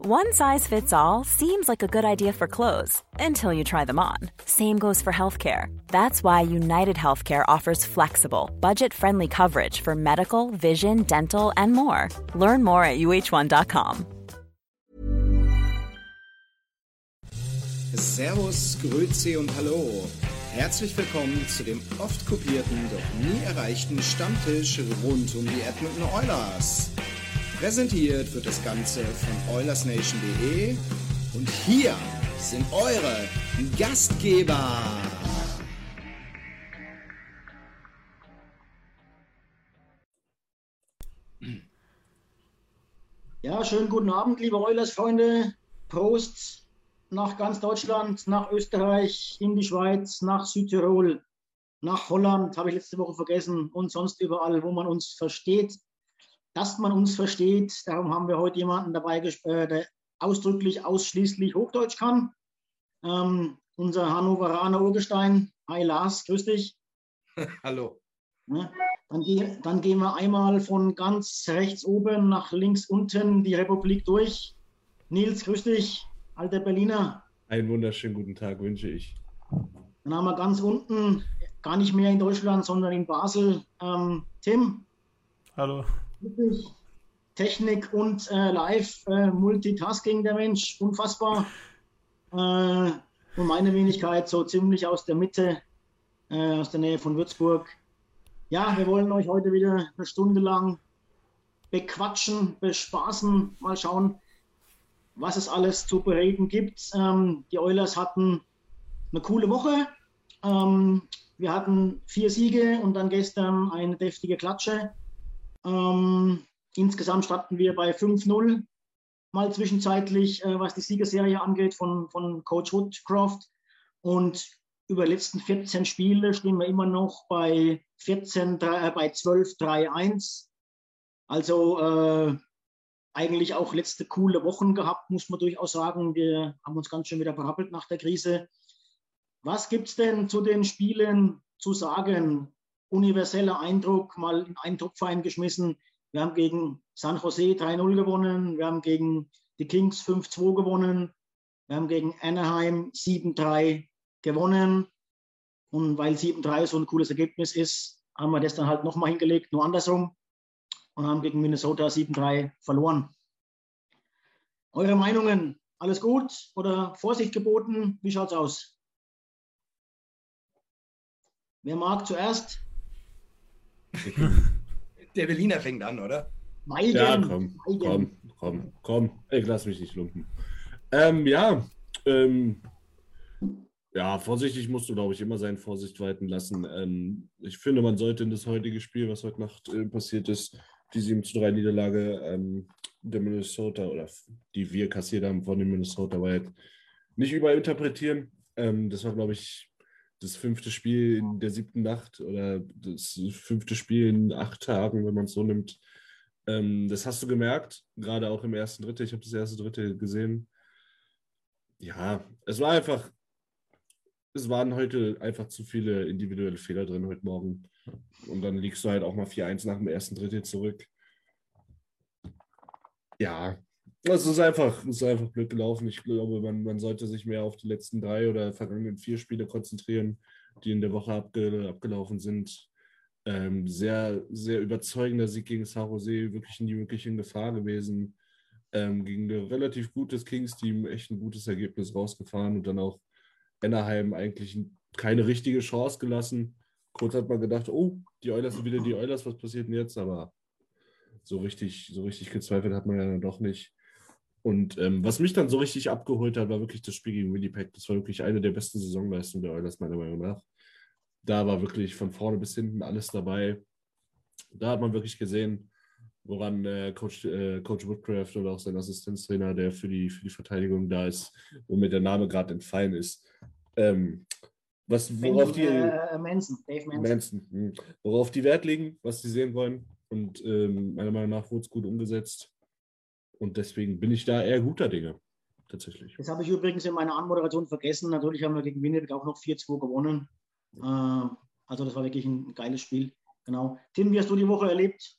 One size fits all seems like a good idea for clothes until you try them on. Same goes for healthcare. That's why United Healthcare offers flexible, budget-friendly coverage for medical, vision, dental, and more. Learn more at uh1.com. Servus, Grüezi und Hallo. Herzlich willkommen zu dem oft kopierten, doch nie erreichten Stammtisch rund um die Edmonton Oilers. Präsentiert wird das Ganze von OilersNation.de und hier sind eure Gastgeber. Ja, schönen guten Abend, liebe Oilers-Freunde. Prost nach ganz Deutschland, nach Österreich, in die Schweiz, nach Südtirol, nach Holland, habe ich letzte Woche vergessen, und sonst überall, wo man uns versteht, dass man uns versteht. Darum haben wir heute jemanden dabei, äh, der ausdrücklich ausschließlich Hochdeutsch kann. Ähm, unser Hannoveraner Urgestein. Hi Lars, grüß dich. Hallo. Ja, dann, dann gehen wir einmal von ganz rechts oben nach links unten die Republik durch. Nils, grüß dich, alter Berliner. Einen wunderschönen guten Tag wünsche ich. Dann haben wir ganz unten, gar nicht mehr in Deutschland, sondern in Basel, ähm, Tim. Hallo. Technik und äh, Live, äh, Multitasking der Mensch, unfassbar. Äh, und meine Wenigkeit so ziemlich aus der Mitte, äh, aus der Nähe von Würzburg. Ja, wir wollen euch heute wieder eine Stunde lang bequatschen, bespaßen, mal schauen, was es alles zu bereden gibt. Ähm, die Oilers hatten eine coole Woche. Ähm, wir hatten vier Siege und dann gestern eine deftige Klatsche. Ähm, insgesamt standen wir bei 5-0, mal zwischenzeitlich, äh, was die Siegerserie angeht von, von Coach Woodcroft. Und über die letzten 14 Spiele stehen wir immer noch bei 14, äh, bei 12, 3-1. Also äh, eigentlich auch letzte coole Wochen gehabt, muss man durchaus sagen. Wir haben uns ganz schön wieder berappelt nach der Krise. Was gibt es denn zu den Spielen zu sagen? Universeller Eindruck, mal in einen Topf geschmissen. Wir haben gegen San Jose 3-0 gewonnen, wir haben gegen die Kings 5-2 gewonnen, wir haben gegen Anaheim 7-3 gewonnen. Und weil 7-3 so ein cooles Ergebnis ist, haben wir das dann halt nochmal hingelegt, nur andersrum und haben gegen Minnesota 7-3 verloren. Eure Meinungen? Alles gut oder Vorsicht geboten? Wie schaut's aus? Wer mag zuerst? Der Berliner fängt an, oder? Meigen, ja, komm, Meigen. komm, komm, komm. Ich lass mich nicht lumpen. Ähm, ja, ähm, ja, vorsichtig musst du, glaube ich, immer sein Vorsicht walten lassen. Ähm, ich finde, man sollte in das heutige Spiel, was heute Nacht äh, passiert ist, die 7 zu 3 Niederlage ähm, der Minnesota oder die wir kassiert haben von den Minnesota Wild nicht überinterpretieren. Ähm, das war, glaube ich, das fünfte Spiel in der siebten Nacht oder das fünfte Spiel in acht Tagen, wenn man es so nimmt. Ähm, das hast du gemerkt, gerade auch im ersten Drittel. Ich habe das erste Drittel gesehen. Ja, es war einfach, es waren heute einfach zu viele individuelle Fehler drin heute Morgen. Und dann liegst du halt auch mal 4-1 nach dem ersten Drittel zurück. Ja, es ist einfach, es ist einfach blöd gelaufen. Ich glaube, man, man sollte sich mehr auf die letzten drei oder vergangenen vier Spiele konzentrieren, die in der Woche abge, abgelaufen sind. Ähm, sehr, sehr überzeugender Sieg gegen San wirklich nie wirklich in Gefahr gewesen. Ähm, gegen ein relativ gutes Kings-Team echt ein gutes Ergebnis rausgefahren und dann auch Anaheim eigentlich keine richtige Chance gelassen. Kurz hat man gedacht, oh, die Oilers sind wieder die Oilers, was passiert denn jetzt? Aber so richtig, so richtig gezweifelt hat man ja dann doch nicht. Und ähm, was mich dann so richtig abgeholt hat, war wirklich das Spiel gegen Winnipeg. Das war wirklich eine der besten Saisonleistungen der Oilers, meiner Meinung nach. Da war wirklich von vorne bis hinten alles dabei. Da hat man wirklich gesehen, woran äh, Coach, äh, Coach Woodcraft oder auch sein Assistenztrainer, der für die, für die Verteidigung da ist, womit der Name gerade entfallen ist. Ähm, was, worauf die, äh, Manson, Dave Manson. Manson hm, worauf die Wert legen, was sie sehen wollen. Und ähm, meiner Meinung nach wurde es gut umgesetzt. Und deswegen bin ich da eher guter Dinge, tatsächlich. Das habe ich übrigens in meiner Anmoderation vergessen. Natürlich haben wir gegen Winnipeg auch noch 4-2 gewonnen. Äh, also das war wirklich ein geiles Spiel. Genau. Tim, wie hast du die Woche erlebt?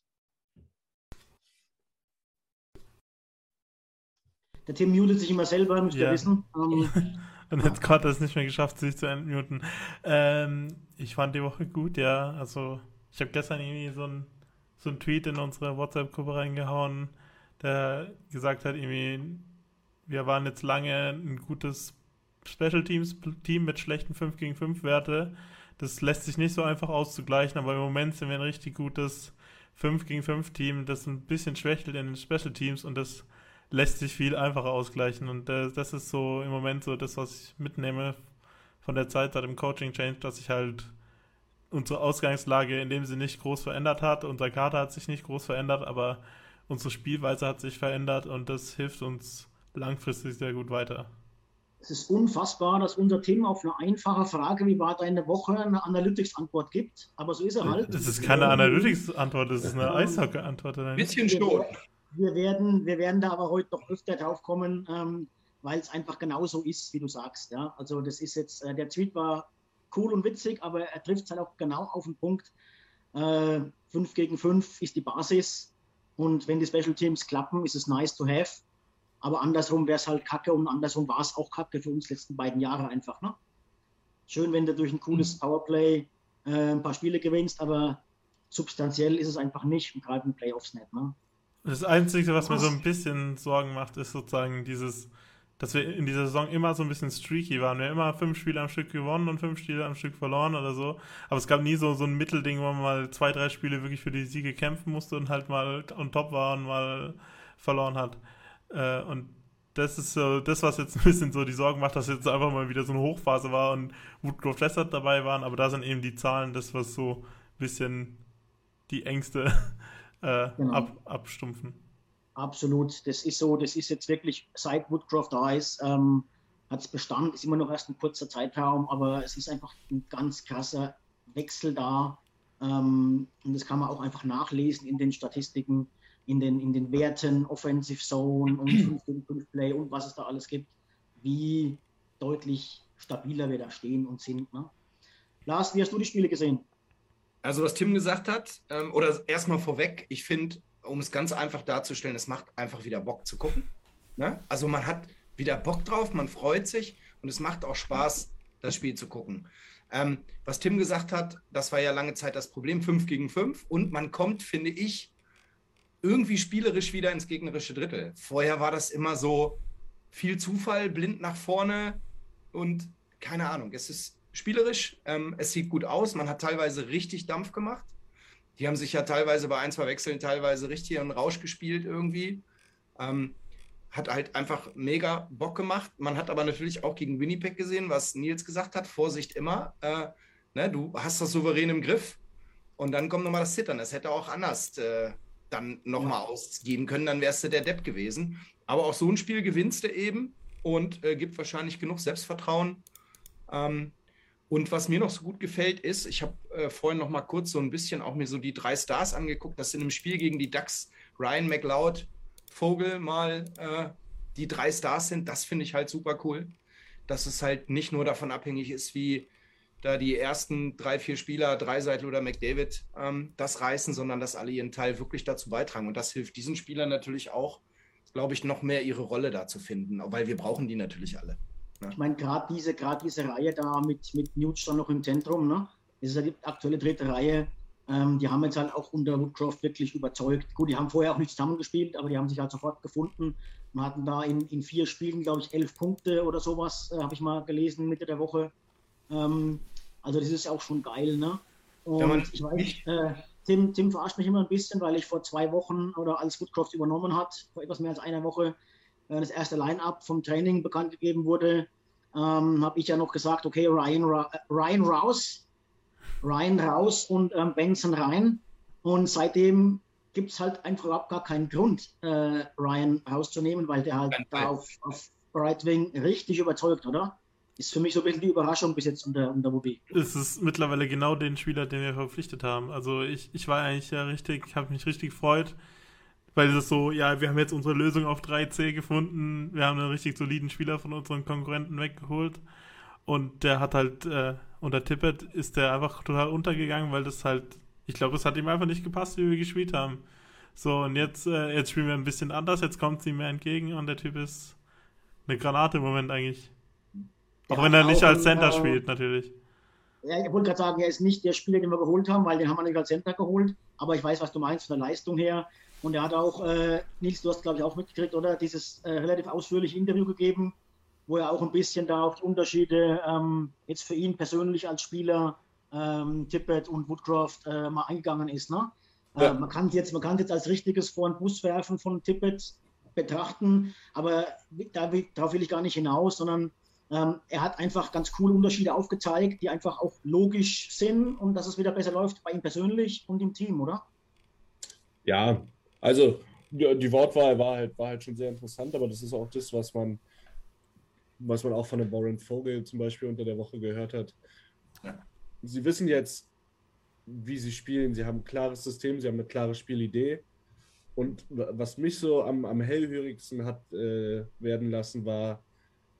Der Tim mutet sich immer selber, müsst ihr ja. wissen. Ähm, Und jetzt gerade es nicht mehr geschafft, sich zu entmuten. Ähm, ich fand die Woche gut, ja. Also, ich habe gestern irgendwie so ein, so ein Tweet in unsere WhatsApp-Gruppe reingehauen, der gesagt hat, irgendwie, wir waren jetzt lange ein gutes Special Teams-Team mit schlechten 5 gegen 5 Werte. Das lässt sich nicht so einfach auszugleichen, aber im Moment sind wir ein richtig gutes 5 gegen 5 Team, das ein bisschen schwächelt in den Special Teams und das lässt sich viel einfacher ausgleichen. Und äh, das ist so im Moment so das, was ich mitnehme von der Zeit seit dem Coaching Change, dass sich halt unsere Ausgangslage in dem Sinne nicht groß verändert hat. Unser Kader hat sich nicht groß verändert, aber unsere Spielweise hat sich verändert und das hilft uns langfristig sehr gut weiter. Es ist unfassbar, dass unser Team auf eine einfache Frage, wie war deine Woche, eine Analytics-Antwort gibt. Aber so ist er halt. Das ist keine Analytics-Antwort, das ist eine Eishockey-Antwort. Ein bisschen schon. Wir werden, wir werden da aber heute noch öfter drauf kommen, ähm, weil es einfach genauso ist, wie du sagst. Ja? Also das ist jetzt, äh, der Tweet war cool und witzig, aber er trifft es halt auch genau auf den Punkt. Äh, 5 gegen 5 ist die Basis und wenn die Special Teams klappen, ist es nice to have. Aber andersrum wäre es halt kacke und andersrum war es auch kacke für uns die letzten beiden Jahre einfach. Ne? Schön, wenn du durch ein cooles mhm. Powerplay äh, ein paar Spiele gewinnst, aber substanziell ist es einfach nicht und gerade in Playoffs nicht. Ne? Das Einzige, was mir so ein bisschen Sorgen macht, ist sozusagen dieses, dass wir in dieser Saison immer so ein bisschen streaky waren. Wir haben immer fünf Spiele am Stück gewonnen und fünf Spiele am Stück verloren oder so. Aber es gab nie so, so ein Mittelding, wo man mal zwei, drei Spiele wirklich für die Siege kämpfen musste und halt mal on top war und mal verloren hat. Äh, und das ist so, das, was jetzt ein bisschen so die Sorgen macht, dass jetzt einfach mal wieder so eine Hochphase war und Woodgrove Lessert dabei waren. Aber da sind eben die Zahlen das, was so ein bisschen die Ängste äh, genau. ab, abstumpfen. Absolut, das ist so, das ist jetzt wirklich, seit Woodcroft da ist, ähm, hat es Bestand, ist immer noch erst ein kurzer Zeitraum, aber es ist einfach ein ganz krasser Wechsel da. Ähm, und das kann man auch einfach nachlesen in den Statistiken, in den, in den Werten, Offensive Zone und 5 gegen 5 Play und was es da alles gibt, wie deutlich stabiler wir da stehen und sind. Ne? Lars, wie hast du die Spiele gesehen? Also, was Tim gesagt hat, ähm, oder erstmal vorweg, ich finde, um es ganz einfach darzustellen, es macht einfach wieder Bock zu gucken. Ne? Also, man hat wieder Bock drauf, man freut sich und es macht auch Spaß, das Spiel zu gucken. Ähm, was Tim gesagt hat, das war ja lange Zeit das Problem, 5 gegen 5 und man kommt, finde ich, irgendwie spielerisch wieder ins gegnerische Drittel. Vorher war das immer so viel Zufall, blind nach vorne und keine Ahnung, es ist spielerisch. Ähm, es sieht gut aus. Man hat teilweise richtig Dampf gemacht. Die haben sich ja teilweise bei ein, zwei Wechseln teilweise richtig einen Rausch gespielt irgendwie. Ähm, hat halt einfach mega Bock gemacht. Man hat aber natürlich auch gegen Winnipeg gesehen, was Nils gesagt hat. Vorsicht immer. Äh, ne, du hast das souverän im Griff. Und dann kommt nochmal das Zittern. Das hätte auch anders äh, dann nochmal ja. ausgehen können. Dann wärst du der Depp gewesen. Aber auch so ein Spiel gewinnst du eben und äh, gibt wahrscheinlich genug Selbstvertrauen. Ähm, und was mir noch so gut gefällt, ist, ich habe äh, vorhin noch mal kurz so ein bisschen auch mir so die drei Stars angeguckt, dass in einem Spiel gegen die Ducks Ryan McLeod, Vogel mal äh, die drei Stars sind. Das finde ich halt super cool, dass es halt nicht nur davon abhängig ist, wie da die ersten drei, vier Spieler, Dreiseitel oder McDavid, ähm, das reißen, sondern dass alle ihren Teil wirklich dazu beitragen. Und das hilft diesen Spielern natürlich auch, glaube ich, noch mehr ihre Rolle da zu finden, weil wir brauchen die natürlich alle. Ja. Ich meine, gerade diese, diese Reihe da mit, mit Newt dann noch im Zentrum, ne? das ist ja die aktuelle dritte Reihe, ähm, die haben jetzt halt auch unter Woodcroft wirklich überzeugt. Gut, die haben vorher auch nicht zusammengespielt, aber die haben sich halt sofort gefunden und hatten da in, in vier Spielen, glaube ich, elf Punkte oder sowas, äh, habe ich mal gelesen, Mitte der Woche. Ähm, also das ist auch schon geil, ne? Und ja, ich weiß, äh, Tim, Tim verarscht mich immer ein bisschen, weil ich vor zwei Wochen oder als Woodcroft übernommen hat, vor etwas mehr als einer Woche, das erste Line-up vom Training bekannt gegeben wurde, ähm, habe ich ja noch gesagt, okay, Ryan, Ra Ryan raus, Ryan raus und ähm, Benson rein. Und seitdem gibt es halt einfach überhaupt gar keinen Grund, äh, Ryan rauszunehmen, weil der halt da auf, auf Right Wing richtig überzeugt, oder? Ist für mich so ein bisschen die Überraschung bis jetzt unter, unter Wobby. Es ist mittlerweile genau den Spieler, den wir verpflichtet haben. Also ich, ich war eigentlich ja richtig, habe mich richtig gefreut, weil es so, ja, wir haben jetzt unsere Lösung auf 3C gefunden, wir haben einen richtig soliden Spieler von unseren Konkurrenten weggeholt und der hat halt, äh, unter Tippett ist der einfach total untergegangen, weil das halt, ich glaube, es hat ihm einfach nicht gepasst, wie wir gespielt haben. So, und jetzt, äh, jetzt spielen wir ein bisschen anders, jetzt kommt sie mir entgegen und der Typ ist eine Granate im Moment eigentlich. Auch ja, wenn er nicht als Center äh, spielt, natürlich. Ja, ich wollte gerade sagen, er ist nicht der Spieler, den wir geholt haben, weil den haben wir nicht als Center geholt. Aber ich weiß, was du meinst von der Leistung her. Und er hat auch, äh, Nils, du hast glaube ich auch mitgekriegt, oder? Dieses äh, relativ ausführliche Interview gegeben, wo er auch ein bisschen da auf die Unterschiede ähm, jetzt für ihn persönlich als Spieler, ähm, Tippett und Woodcroft äh, mal eingegangen ist. Ne? Äh, ja. man kann es jetzt, jetzt als richtiges Vor- und Bus werfen von Tippett betrachten, aber da, darauf will ich gar nicht hinaus, sondern ähm, er hat einfach ganz coole Unterschiede aufgezeigt, die einfach auch logisch sind und dass es wieder besser läuft bei ihm persönlich und im Team, oder? Ja, also die Wortwahl war halt, war halt schon sehr interessant, aber das ist auch das, was man, was man auch von dem Warren Vogel zum Beispiel unter der Woche gehört hat. Ja. Sie wissen jetzt, wie sie spielen. Sie haben ein klares System, sie haben eine klare Spielidee. Und was mich so am, am hellhörigsten hat äh, werden lassen, war,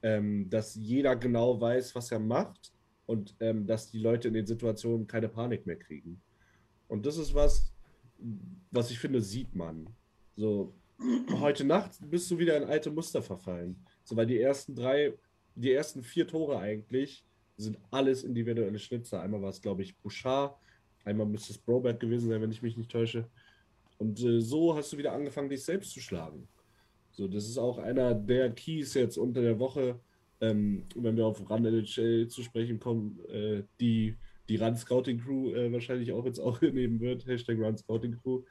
ähm, dass jeder genau weiß, was er macht und ähm, dass die Leute in den Situationen keine Panik mehr kriegen. Und das ist was, was ich finde, sieht man. So, heute Nacht bist du wieder in alte Muster verfallen. So, weil die ersten drei, die ersten vier Tore eigentlich sind alles individuelle Schnitzer. Einmal war es, glaube ich, Bouchard, einmal müsste es Broberg gewesen sein, wenn ich mich nicht täusche. Und äh, so hast du wieder angefangen, dich selbst zu schlagen. So, das ist auch einer der Keys jetzt unter der Woche, ähm, wenn wir auf NHL zu sprechen kommen, äh, die die Run Scouting Crew äh, wahrscheinlich auch jetzt auch nehmen wird. Hashtag Run Scouting Crew.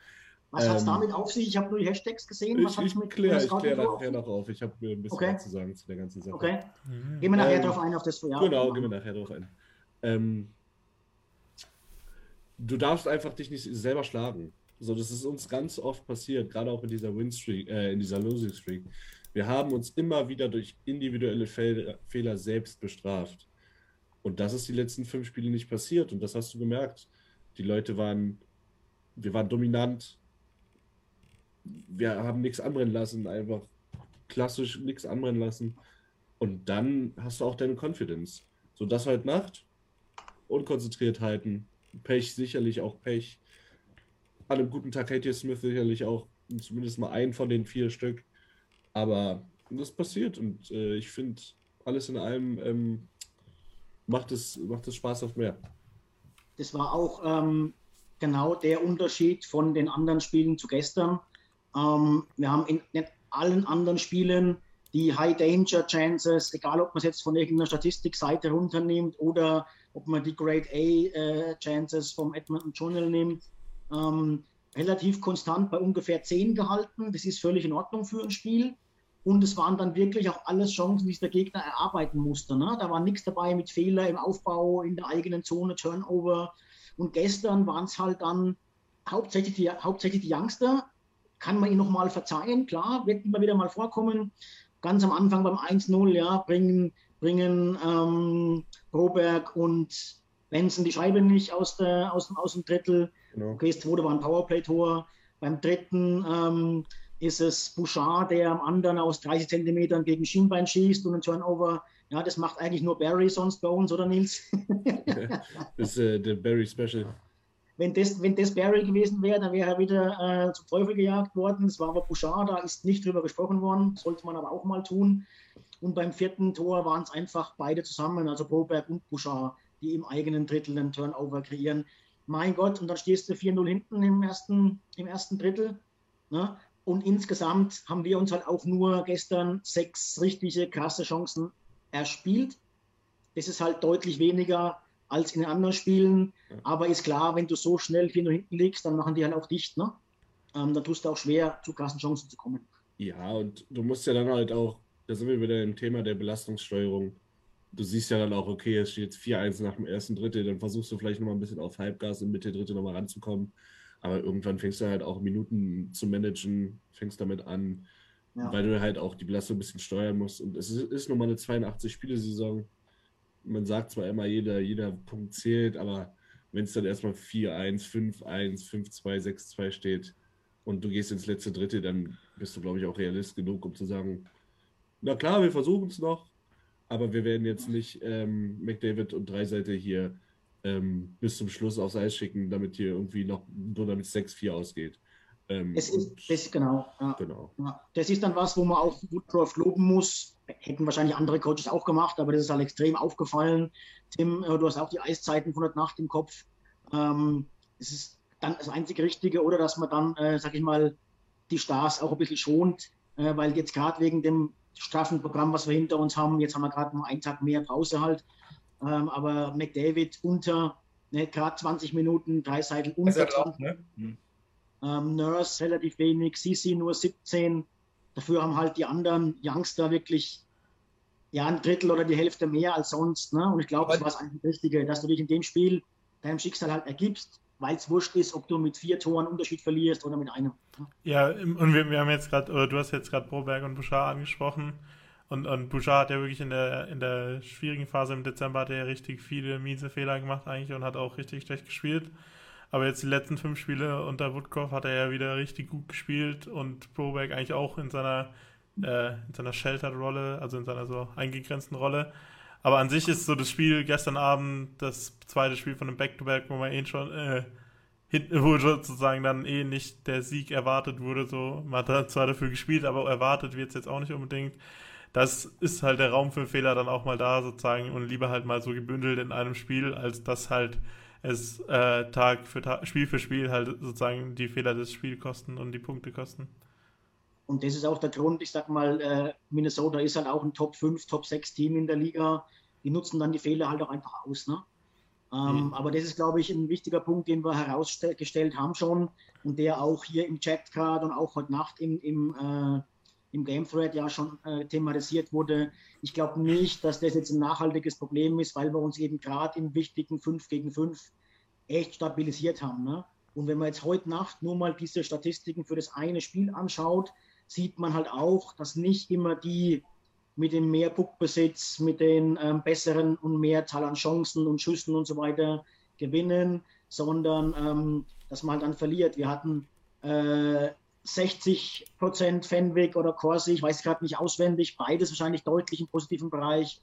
Was ähm, hat es damit auf sich? Ich habe nur die Hashtags gesehen. Was ich ich kläre klär nachher noch auf. Ich habe mir ein bisschen okay. was zu sagen zu der ganzen Sache. Okay. Mhm. Gehen wir nachher ähm, drauf ein, auf das Jahr. Genau, gehen wir nachher drauf ein. Ähm, du darfst einfach dich nicht selber schlagen. So, das ist uns ganz oft passiert, gerade auch in dieser Win-Streak, äh, in dieser Losing-Streak. Wir haben uns immer wieder durch individuelle Fe Fehler selbst bestraft. Und das ist die letzten fünf Spiele nicht passiert. Und das hast du gemerkt. Die Leute waren, wir waren dominant. Wir haben nichts anbrennen lassen, einfach klassisch nichts anbrennen lassen. Und dann hast du auch deine Confidence. So, das heute Nacht. Unkonzentriertheiten. Pech, sicherlich auch Pech an einem guten Tag hätte Smith sicherlich auch zumindest mal einen von den vier Stück. Aber das passiert und äh, ich finde, alles in allem ähm, macht, es, macht es Spaß auf mehr. Das war auch ähm, genau der Unterschied von den anderen Spielen zu gestern. Ähm, wir haben in nicht allen anderen Spielen die High Danger Chances, egal ob man es jetzt von irgendeiner Statistikseite runternimmt oder ob man die Grade A äh, Chances vom Edmonton Journal nimmt, ähm, relativ konstant bei ungefähr 10 gehalten. Das ist völlig in Ordnung für ein Spiel. Und es waren dann wirklich auch alles Chancen, die sich der Gegner erarbeiten musste. Ne? Da war nichts dabei mit Fehler im Aufbau, in der eigenen Zone, Turnover. Und gestern waren es halt dann hauptsächlich die, hauptsächlich die Youngster. Kann man ihnen nochmal verzeihen, klar, wird immer wieder mal vorkommen. Ganz am Anfang beim 1-0, ja, bringen, bringen ähm, Broberg und Benson die Scheibe nicht aus, der, aus, aus dem Drittel. Genau. Okay, das zweite war ein Powerplay-Tor. Beim dritten ähm, ist es Bouchard, der am anderen aus 30 Zentimetern gegen Schienbein schießt und ein Turnover. Ja, das macht eigentlich nur Barry sonst bei uns, oder Nils? das ist äh, der Barry Special. Wenn das, wenn das Barry gewesen wäre, dann wäre er wieder äh, zum Teufel gejagt worden. Es war aber Bouchard, da ist nicht drüber gesprochen worden, sollte man aber auch mal tun. Und beim vierten Tor waren es einfach beide zusammen, also Broberg und Bouchard, die im eigenen Drittel einen Turnover kreieren mein Gott, und dann stehst du 4-0 hinten im ersten, im ersten Drittel. Ne? Und insgesamt haben wir uns halt auch nur gestern sechs richtige krasse Chancen erspielt. Das ist halt deutlich weniger als in den anderen Spielen. Aber ist klar, wenn du so schnell 4-0 hinten liegst, dann machen die halt auch dicht. Ne? Ähm, dann tust du auch schwer, zu krassen Chancen zu kommen. Ja, und du musst ja dann halt auch, da sind wir wieder im Thema der Belastungssteuerung du siehst ja dann auch, okay, es steht jetzt 4-1 nach dem ersten Drittel, dann versuchst du vielleicht nochmal ein bisschen auf Halbgas in Mitte Dritte nochmal ranzukommen. Aber irgendwann fängst du halt auch Minuten zu managen, fängst damit an, ja. weil du halt auch die Belastung ein bisschen steuern musst. Und es ist, ist nun mal eine 82-Spiele-Saison. Man sagt zwar immer, jeder, jeder Punkt zählt, aber wenn es dann erstmal 4-1, 5-1, 5-2, 6-2 steht und du gehst ins letzte Dritte, dann bist du, glaube ich, auch realist genug, um zu sagen, na klar, wir versuchen es noch, aber wir werden jetzt nicht ähm, McDavid und Dreiseite hier ähm, bis zum Schluss aufs Eis schicken, damit hier irgendwie noch nur damit 6-4 ausgeht. Ähm, es ist, das, genau, ja. genau. Ja. Das ist dann was, wo man auch Woodcroft loben muss. Hätten wahrscheinlich andere Coaches auch gemacht, aber das ist halt extrem aufgefallen. Tim, äh, du hast auch die Eiszeiten von der Nacht im Kopf. Ähm, es ist dann das einzige Richtige, oder dass man dann, äh, sag ich mal, die Stars auch ein bisschen schont, äh, weil jetzt gerade wegen dem straffen Programm, was wir hinter uns haben, jetzt haben wir gerade mal einen Tag mehr Pause halt, ähm, aber McDavid unter, ne, gerade 20 Minuten, drei Seiten unter. Auch, ne? hm. ähm, Nurse relativ wenig, CC nur 17. Dafür haben halt die anderen Youngster wirklich ja, ein Drittel oder die Hälfte mehr als sonst. Ne? Und ich glaube, das war das eigentlich Richtige, dass du dich in dem Spiel deinem Schicksal halt ergibst, weil es wurscht ist, ob du mit vier Toren Unterschied verlierst oder mit einem. Ne? Ja, und wir, wir haben jetzt gerade, oder du hast jetzt gerade Broberg und Bouchard angesprochen. Und, und Bouchard hat ja wirklich in der, in der schwierigen Phase im Dezember hat er ja richtig viele miese Fehler gemacht eigentlich und hat auch richtig schlecht gespielt. Aber jetzt die letzten fünf Spiele unter Woodkoff hat er ja wieder richtig gut gespielt und Broberg eigentlich auch in seiner, äh, in seiner Sheltered-Rolle, also in seiner so eingegrenzten Rolle. Aber an sich ist so das Spiel gestern Abend, das zweite Spiel von dem Back-to-Back, -Back, wo man eh schon, äh, wo sozusagen dann eh nicht der Sieg erwartet wurde. So, man hat zwar dafür gespielt, aber erwartet wird es jetzt auch nicht unbedingt das ist halt der Raum für Fehler dann auch mal da sozusagen und lieber halt mal so gebündelt in einem Spiel, als dass halt es äh, Tag für Tag, Spiel für Spiel halt sozusagen die Fehler des Spiels kosten und die Punkte kosten. Und das ist auch der Grund, ich sag mal, äh, Minnesota ist halt auch ein Top 5, Top 6 Team in der Liga. Die nutzen dann die Fehler halt auch einfach aus. Ne? Ähm, mhm. Aber das ist, glaube ich, ein wichtiger Punkt, den wir herausgestellt haben schon und der auch hier im Chat gerade und auch heute Nacht im, im äh, im Game Thread ja schon äh, thematisiert wurde. Ich glaube nicht, dass das jetzt ein nachhaltiges Problem ist, weil wir uns eben gerade im wichtigen 5 gegen 5 echt stabilisiert haben. Ne? Und wenn man jetzt heute Nacht nur mal diese Statistiken für das eine Spiel anschaut, sieht man halt auch, dass nicht immer die mit dem mehr Puckbesitz, mit den ähm, besseren und mehr Zahl an Chancen und Schüssen und so weiter gewinnen, sondern ähm, dass man halt dann verliert. Wir hatten äh, 60 Prozent Fenwick oder Corsi, ich weiß gerade nicht auswendig, beides wahrscheinlich deutlich im positiven Bereich.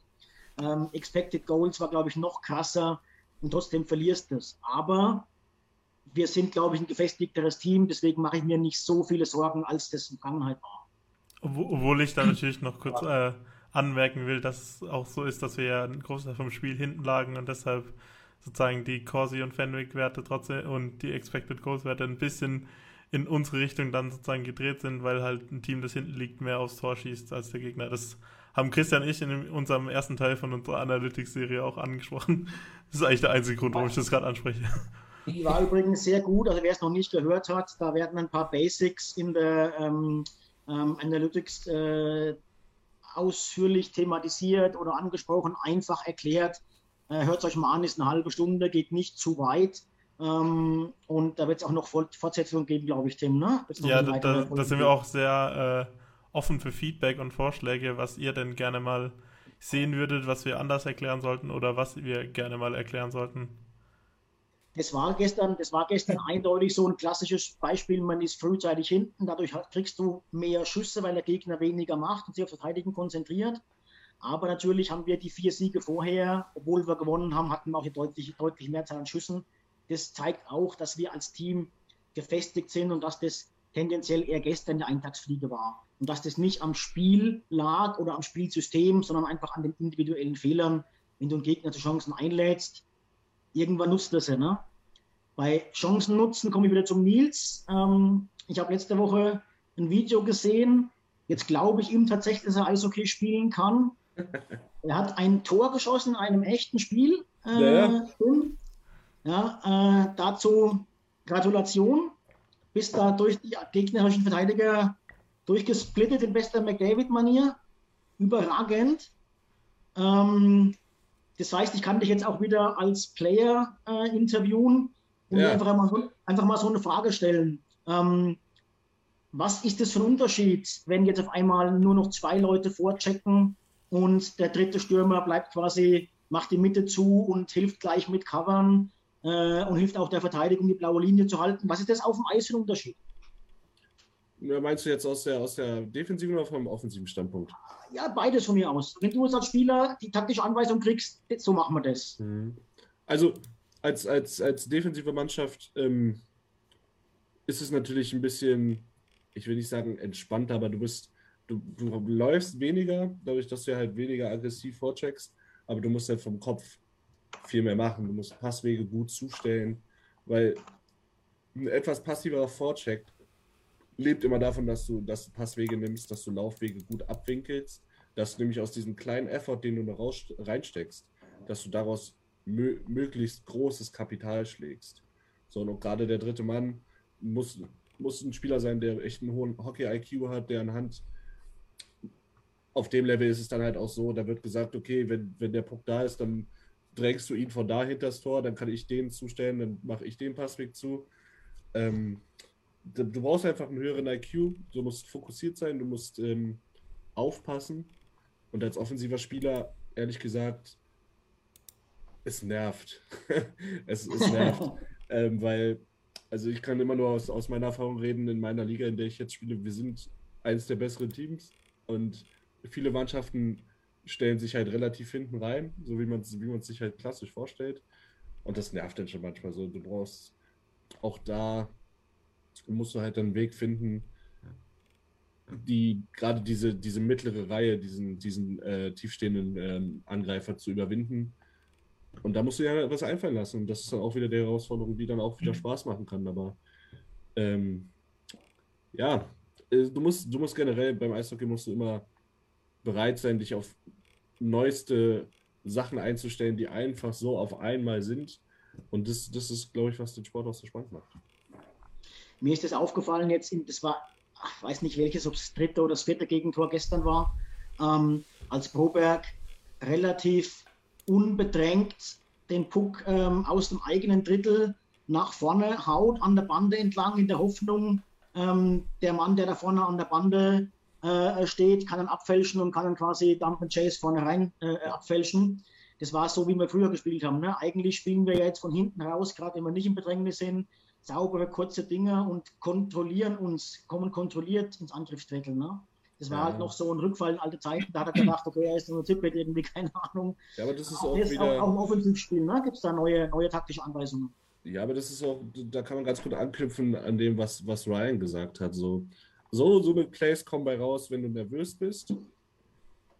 Ähm, Expected Goals war, glaube ich, noch krasser und trotzdem verlierst du es. Aber wir sind, glaube ich, ein gefestigteres Team, deswegen mache ich mir nicht so viele Sorgen, als das in Vergangenheit war. Obwohl ich da natürlich noch kurz äh, anmerken will, dass es auch so ist, dass wir ja einen Großteil vom Spiel hinten lagen und deshalb sozusagen die Corsi und Fenwick-Werte trotzdem und die Expected Goals-Werte ein bisschen in unsere Richtung dann sozusagen gedreht sind, weil halt ein Team, das hinten liegt, mehr aufs Tor schießt als der Gegner. Das haben Christian und ich in unserem ersten Teil von unserer Analytics-Serie auch angesprochen. Das ist eigentlich der einzige Grund, warum ich das gerade anspreche. Die war übrigens sehr gut. Also wer es noch nicht gehört hat, da werden ein paar Basics in der ähm, ähm, Analytics äh, ausführlich thematisiert oder angesprochen, einfach erklärt. Äh, Hört es euch mal an, ist eine halbe Stunde, geht nicht zu weit. Ähm, und da wird es auch noch Fortsetzungen geben, glaube ich, Tim. Ne? Ja, da, da, da, sind wir auch sehr äh, offen für Feedback und Vorschläge, was ihr denn gerne mal sehen würdet, was wir anders erklären sollten oder was wir gerne mal erklären sollten. Das war gestern, das war gestern eindeutig so ein klassisches Beispiel. Man ist frühzeitig hinten, dadurch kriegst du mehr Schüsse, weil der Gegner weniger macht und sich auf Verteidigen konzentriert. Aber natürlich haben wir die vier Siege vorher, obwohl wir gewonnen haben, hatten wir auch deutlich, deutlich mehr Zahl an Schüssen das zeigt auch, dass wir als Team gefestigt sind und dass das tendenziell eher gestern der Eintagsfliege war. Und dass das nicht am Spiel lag oder am Spielsystem, sondern einfach an den individuellen Fehlern, wenn du einen Gegner zu Chancen einlädst. Irgendwann nutzt das ja. Ne? Bei Chancen nutzen komme ich wieder zum Nils. Ähm, ich habe letzte Woche ein Video gesehen. Jetzt glaube ich ihm tatsächlich, dass er Eishockey spielen kann. Er hat ein Tor geschossen in einem echten Spiel. Äh, ja. Ja, äh, dazu Gratulation. Bist da durch die gegnerischen Verteidiger durchgesplittet in bester McDavid-Manier. Überragend. Ähm, das heißt, ich kann dich jetzt auch wieder als Player äh, interviewen. und ja. einfach, mal, einfach mal so eine Frage stellen. Ähm, was ist das für ein Unterschied, wenn jetzt auf einmal nur noch zwei Leute vorchecken und der dritte Stürmer bleibt quasi, macht die Mitte zu und hilft gleich mit Covern äh, und hilft auch der Verteidigung, die blaue Linie zu halten? Was ist das auf dem Eis für ein Unterschied? Meinst du jetzt aus der, aus der defensiven oder vom offensiven Standpunkt? Ja, beides von mir aus. Wenn du als Spieler die taktische Anweisung kriegst, so machen wir das. Mhm. Also als, als, als defensive Mannschaft ähm, ist es natürlich ein bisschen, ich will nicht sagen entspannter, aber du bist, du, du läufst weniger, dadurch, dass du halt weniger aggressiv vorcheckst, aber du musst halt vom Kopf viel mehr machen. Du musst Passwege gut zustellen, weil ein etwas passiverer Vorcheck lebt immer davon, dass du, dass du Passwege nimmst, dass du Laufwege gut abwinkelst, dass du nämlich aus diesem kleinen Effort, den du da raus, reinsteckst, dass du daraus mö möglichst großes Kapital schlägst. So, und gerade der dritte Mann muss, muss ein Spieler sein, der echt einen hohen Hockey-IQ hat, der anhand auf dem Level ist es dann halt auch so, da wird gesagt, okay, wenn, wenn der Puck da ist, dann drängst du ihn von da hinter das Tor, dann kann ich den zustellen, dann mache ich den Passweg zu. Ähm, du brauchst einfach einen höheren IQ, du musst fokussiert sein, du musst ähm, aufpassen. Und als offensiver Spieler, ehrlich gesagt, es nervt. es, es nervt. ähm, weil, also ich kann immer nur aus, aus meiner Erfahrung reden, in meiner Liga, in der ich jetzt spiele, wir sind eines der besseren Teams und viele Mannschaften stellen sich halt relativ hinten rein, so wie man es wie sich halt klassisch vorstellt. Und das nervt dann schon manchmal so. Du brauchst auch da musst du halt einen Weg finden, die gerade diese, diese mittlere Reihe, diesen, diesen äh, tiefstehenden ähm, Angreifer zu überwinden. Und da musst du ja was einfallen lassen. Und das ist dann auch wieder die Herausforderung, die dann auch wieder mhm. Spaß machen kann. Aber ähm, ja, äh, du musst, du musst generell beim Eishockey musst du immer bereit sein, dich auf neueste Sachen einzustellen, die einfach so auf einmal sind. Und das, das ist, glaube ich, was den Sport auch so spannend macht. Mir ist das aufgefallen jetzt, in, das war, ich weiß nicht welches, ob es das dritte oder das vierte Gegentor gestern war, ähm, als Proberg relativ unbedrängt den Puck ähm, aus dem eigenen Drittel nach vorne haut, an der Bande entlang, in der Hoffnung, ähm, der Mann, der da vorne an der Bande äh, steht, kann dann abfälschen und kann dann quasi Dump and Chase vorne rein äh, abfälschen. Das war so, wie wir früher gespielt haben. Ne? Eigentlich spielen wir jetzt von hinten raus, gerade wenn wir nicht im Bedrängnis sind, saubere, kurze Dinge und kontrollieren uns, kommen kontrolliert ins Angriffsdrittel. Ne? Das war ja. halt noch so ein Rückfall in alte Zeiten. Da hat er gedacht, okay, er ist nur Tippet irgendwie, keine Ahnung. Ja, aber das ist auch, das wieder... auch, auch im Offensivspiel, ne? Gibt es da neue, neue taktische Anweisungen? Ja, aber das ist auch, da kann man ganz gut anknüpfen an dem, was, was Ryan gesagt hat. So, so, so eine Plays kommen bei raus, wenn du nervös bist,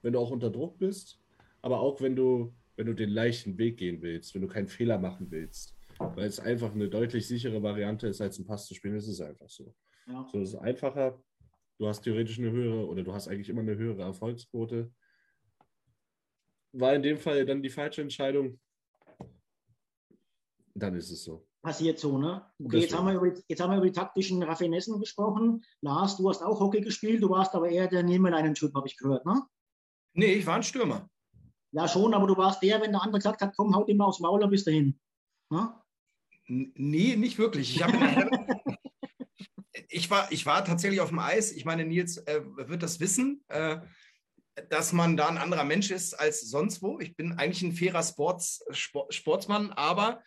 wenn du auch unter Druck bist, aber auch wenn du, wenn du den leichten Weg gehen willst, wenn du keinen Fehler machen willst weil es einfach eine deutlich sichere Variante ist, als einen Pass zu spielen. Das ist einfach so. Ja. So, es ist einfacher. Du hast theoretisch eine höhere oder du hast eigentlich immer eine höhere Erfolgsquote. War in dem Fall dann die falsche Entscheidung. Dann ist es so. Passiert so, ne? Okay, jetzt haben, wir über, jetzt haben wir über die taktischen Raffinessen gesprochen. Lars, du hast auch Hockey gespielt, du warst aber eher der Niemeleinen-Typ, habe ich gehört, ne? Nee, ich war ein Stürmer. Ja, schon, aber du warst der, wenn der andere gesagt hat, komm, haut ihn mal aufs Maul, dann bist du hin. Ne? Nee, nicht wirklich. Ich, ich, war, ich war tatsächlich auf dem Eis. Ich meine, Nils äh, wird das wissen, äh, dass man da ein anderer Mensch ist als sonst wo. Ich bin eigentlich ein fairer Sports, Sport, Sportsmann, aber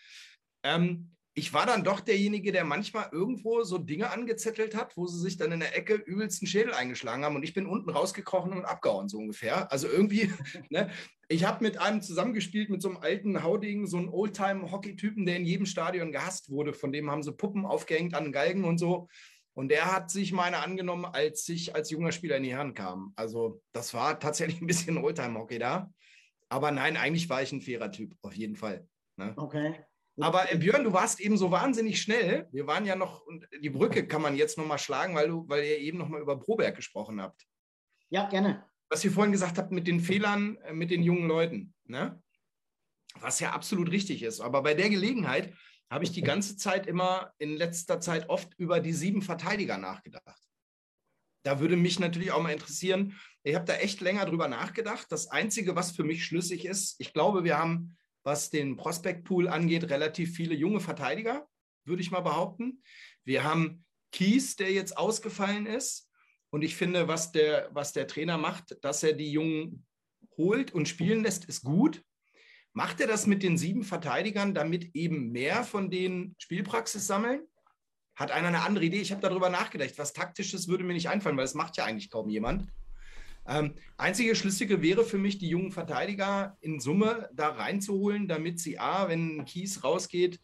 ähm, ich war dann doch derjenige, der manchmal irgendwo so Dinge angezettelt hat, wo sie sich dann in der Ecke übelsten Schädel eingeschlagen haben und ich bin unten rausgekrochen und abgehauen, so ungefähr. Also irgendwie, ne? Ich habe mit einem zusammengespielt, mit so einem alten Hauding, so einem Oldtime-Hockey-Typen, der in jedem Stadion gehasst wurde. Von dem haben sie Puppen aufgehängt an Galgen und so. Und der hat sich meine angenommen, als ich als junger Spieler in die Herren kam. Also das war tatsächlich ein bisschen Oldtime-Hockey da. Aber nein, eigentlich war ich ein fairer Typ, auf jeden Fall. Ne? Okay. Aber äh, Björn, du warst eben so wahnsinnig schnell. Wir waren ja noch, und die Brücke kann man jetzt nochmal schlagen, weil, du, weil ihr eben nochmal über Proberg gesprochen habt. Ja, gerne. Was ihr vorhin gesagt habt mit den Fehlern äh, mit den jungen Leuten, ne? was ja absolut richtig ist. Aber bei der Gelegenheit habe ich die ganze Zeit immer in letzter Zeit oft über die sieben Verteidiger nachgedacht. Da würde mich natürlich auch mal interessieren, ich habe da echt länger drüber nachgedacht. Das Einzige, was für mich schlüssig ist, ich glaube, wir haben was den Prospect Pool angeht, relativ viele junge Verteidiger. würde ich mal behaupten. Wir haben Kies, der jetzt ausgefallen ist. Und ich finde, was der, was der Trainer macht, dass er die Jungen holt und spielen lässt, ist gut. Macht er das mit den sieben Verteidigern, damit eben mehr von denen Spielpraxis sammeln? Hat einer eine andere Idee? Ich habe darüber nachgedacht. Was Taktisches würde mir nicht einfallen, weil das macht ja eigentlich kaum jemand. Ähm, einzige Schlüssige wäre für mich, die jungen Verteidiger in Summe da reinzuholen, damit sie A, wenn ein Kies rausgeht,